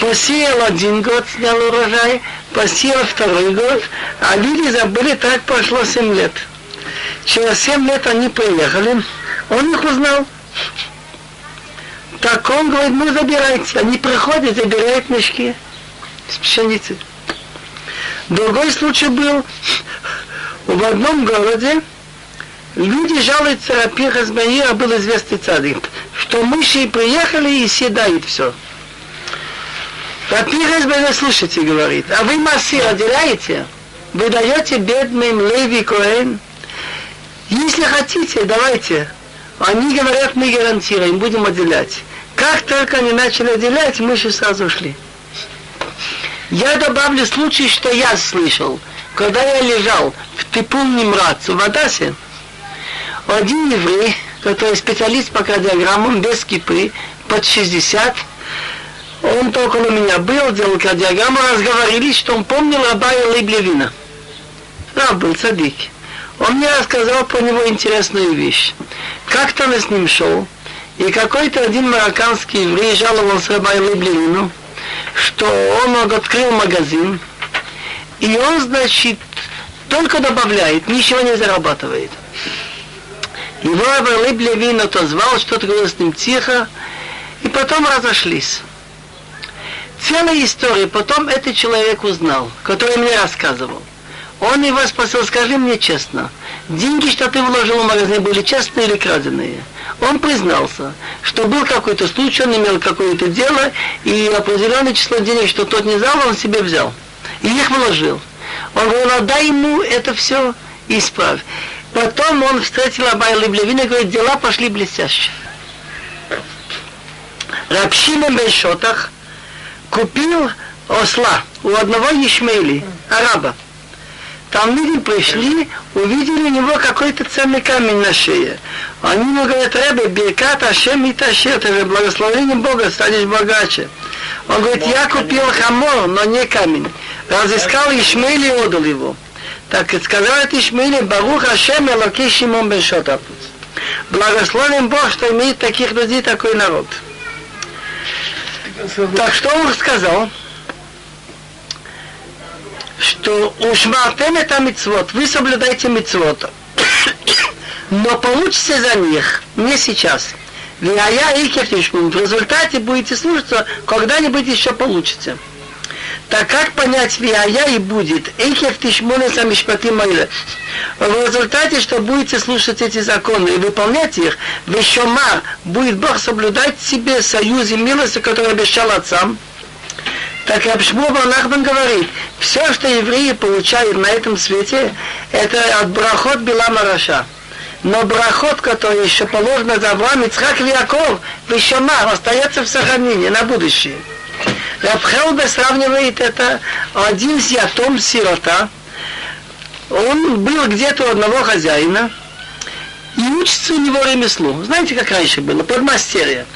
Посеял один год, снял урожай, посеял второй год, а люди забыли, так прошло семь лет. Через семь лет они приехали, он их узнал. Так он говорит, ну забирайте. Они приходят, забирают мешки с пшеницы. Другой случай был в одном городе, люди жалуются, Рапиха Змаира был известный цадик что мыши приехали и съедают все. Рапира Избеля, слушайте, говорит, а вы массы отделяете, вы даете бедным Леви Коэн. Если хотите, давайте. Они говорят, мы гарантируем, будем отделять. Как только они начали отделять, мыши сразу ушли. Я добавлю случай, что я слышал. Когда я лежал в Типун Нимрац в Адасе, один еврей который специалист по кардиограммам, без кипы, под 60. Он только у меня был, делал кардиограмму, разговорились, что он помнил Абая Лейблевина. Раб был садик. Он мне рассказал про него интересную вещь. Как-то он с ним шел, и какой-то один марокканский еврей жаловался Абай Лейблевину, что он открыл магазин, и он, значит, только добавляет, ничего не зарабатывает. Его Аверлиб Левин отозвал, что-то ним тихо, и потом разошлись. Целая история, потом этот человек узнал, который мне рассказывал. Он его спросил, скажи мне честно, деньги, что ты вложил в магазин, были честные или краденые? Он признался, что был какой-то случай, он имел какое-то дело, и определенное число денег, что тот не взял, он себе взял. И их вложил. Он говорил, отдай ему это все и исправь. Потом он встретил Абай Левина и говорит, дела пошли блестяще. Рабшимон Бешотах купил осла у одного Ишмейли, араба. Талмиды пришли, увидели у него какой-то ценный камень на шее. Они ему говорят, Ребе, Беркат Ашем и Ташир, ты же благословением Бога станешь богаче. Он говорит, я купил хамор, но не камень. Разыскал Ишмаил и отдал его. Так сказал это Ишмаиле, Барух Ашем Элоки Шимон бен Шотапус. Благословен Бог, что имеет таких людей, такой народ. Так что он сказал? что ушмартем это мицвод, вы соблюдаете мицвод, но получите за них не сейчас. Вия и кефтишмун. В результате будете слушаться, когда-нибудь еще получится. Так как понять вия и будет? Эйкев тишмуна самишпати майля. В результате, что будете слушать эти законы и выполнять их, вещомар будет Бог соблюдать себе союз и милость, который обещал отцам, так Рабшмур Нахман говорит, все, что евреи получают на этом свете, это от брахот Билама Раша. Но брахот, который еще положен за Авраам, Ицхак и Яков, Вишамар, остается в сохранении на будущее. Рабхелбе сравнивает это один с ятом сирота. Он был где-то у одного хозяина, и учится у него ремеслу. Знаете, как раньше было? Подмастерье.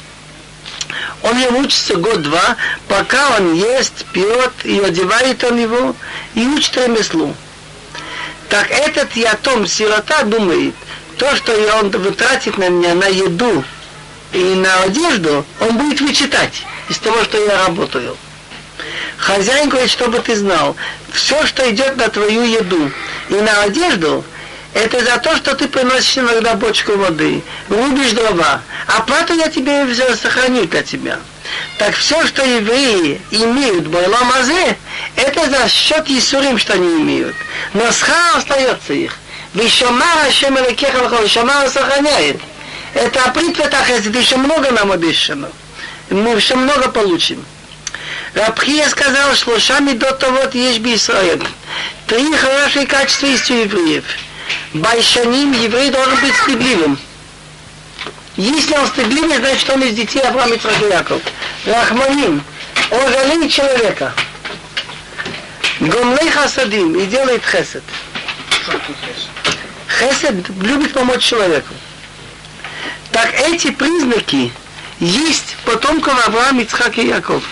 Он ему учится год-два, пока он ест, пьет, и одевает он его, и учит ремеслу. Так этот ятом, сирота, думает, то, что он вытратит на меня на еду и на одежду, он будет вычитать из того, что я работаю. Хозяин говорит, чтобы ты знал, все, что идет на твою еду и на одежду, это за то, что ты приносишь иногда бочку воды, рубишь дрова. А плату я тебе взял, сохраню для тебя. Так все, что евреи имеют в Мазе, это за счет Исурим, что они имеют. Но сха остается их. Вишамара Шемелекеха Шамара сохраняет. Это апритва это еще много нам обещано. Мы еще много получим. Рабхия сказал, что шами до того есть Бисраэль. Три хорошие качества есть у евреев – Байшаним еврей должен быть стыдливым. Если он стыдливый, значит он из детей Авраама и. Рахманим, он жалеет человека. Гомлей хасадим и делает хесед. Хесед любит помочь человеку. Так эти признаки есть потомков Авраама, Ицхак и Яков.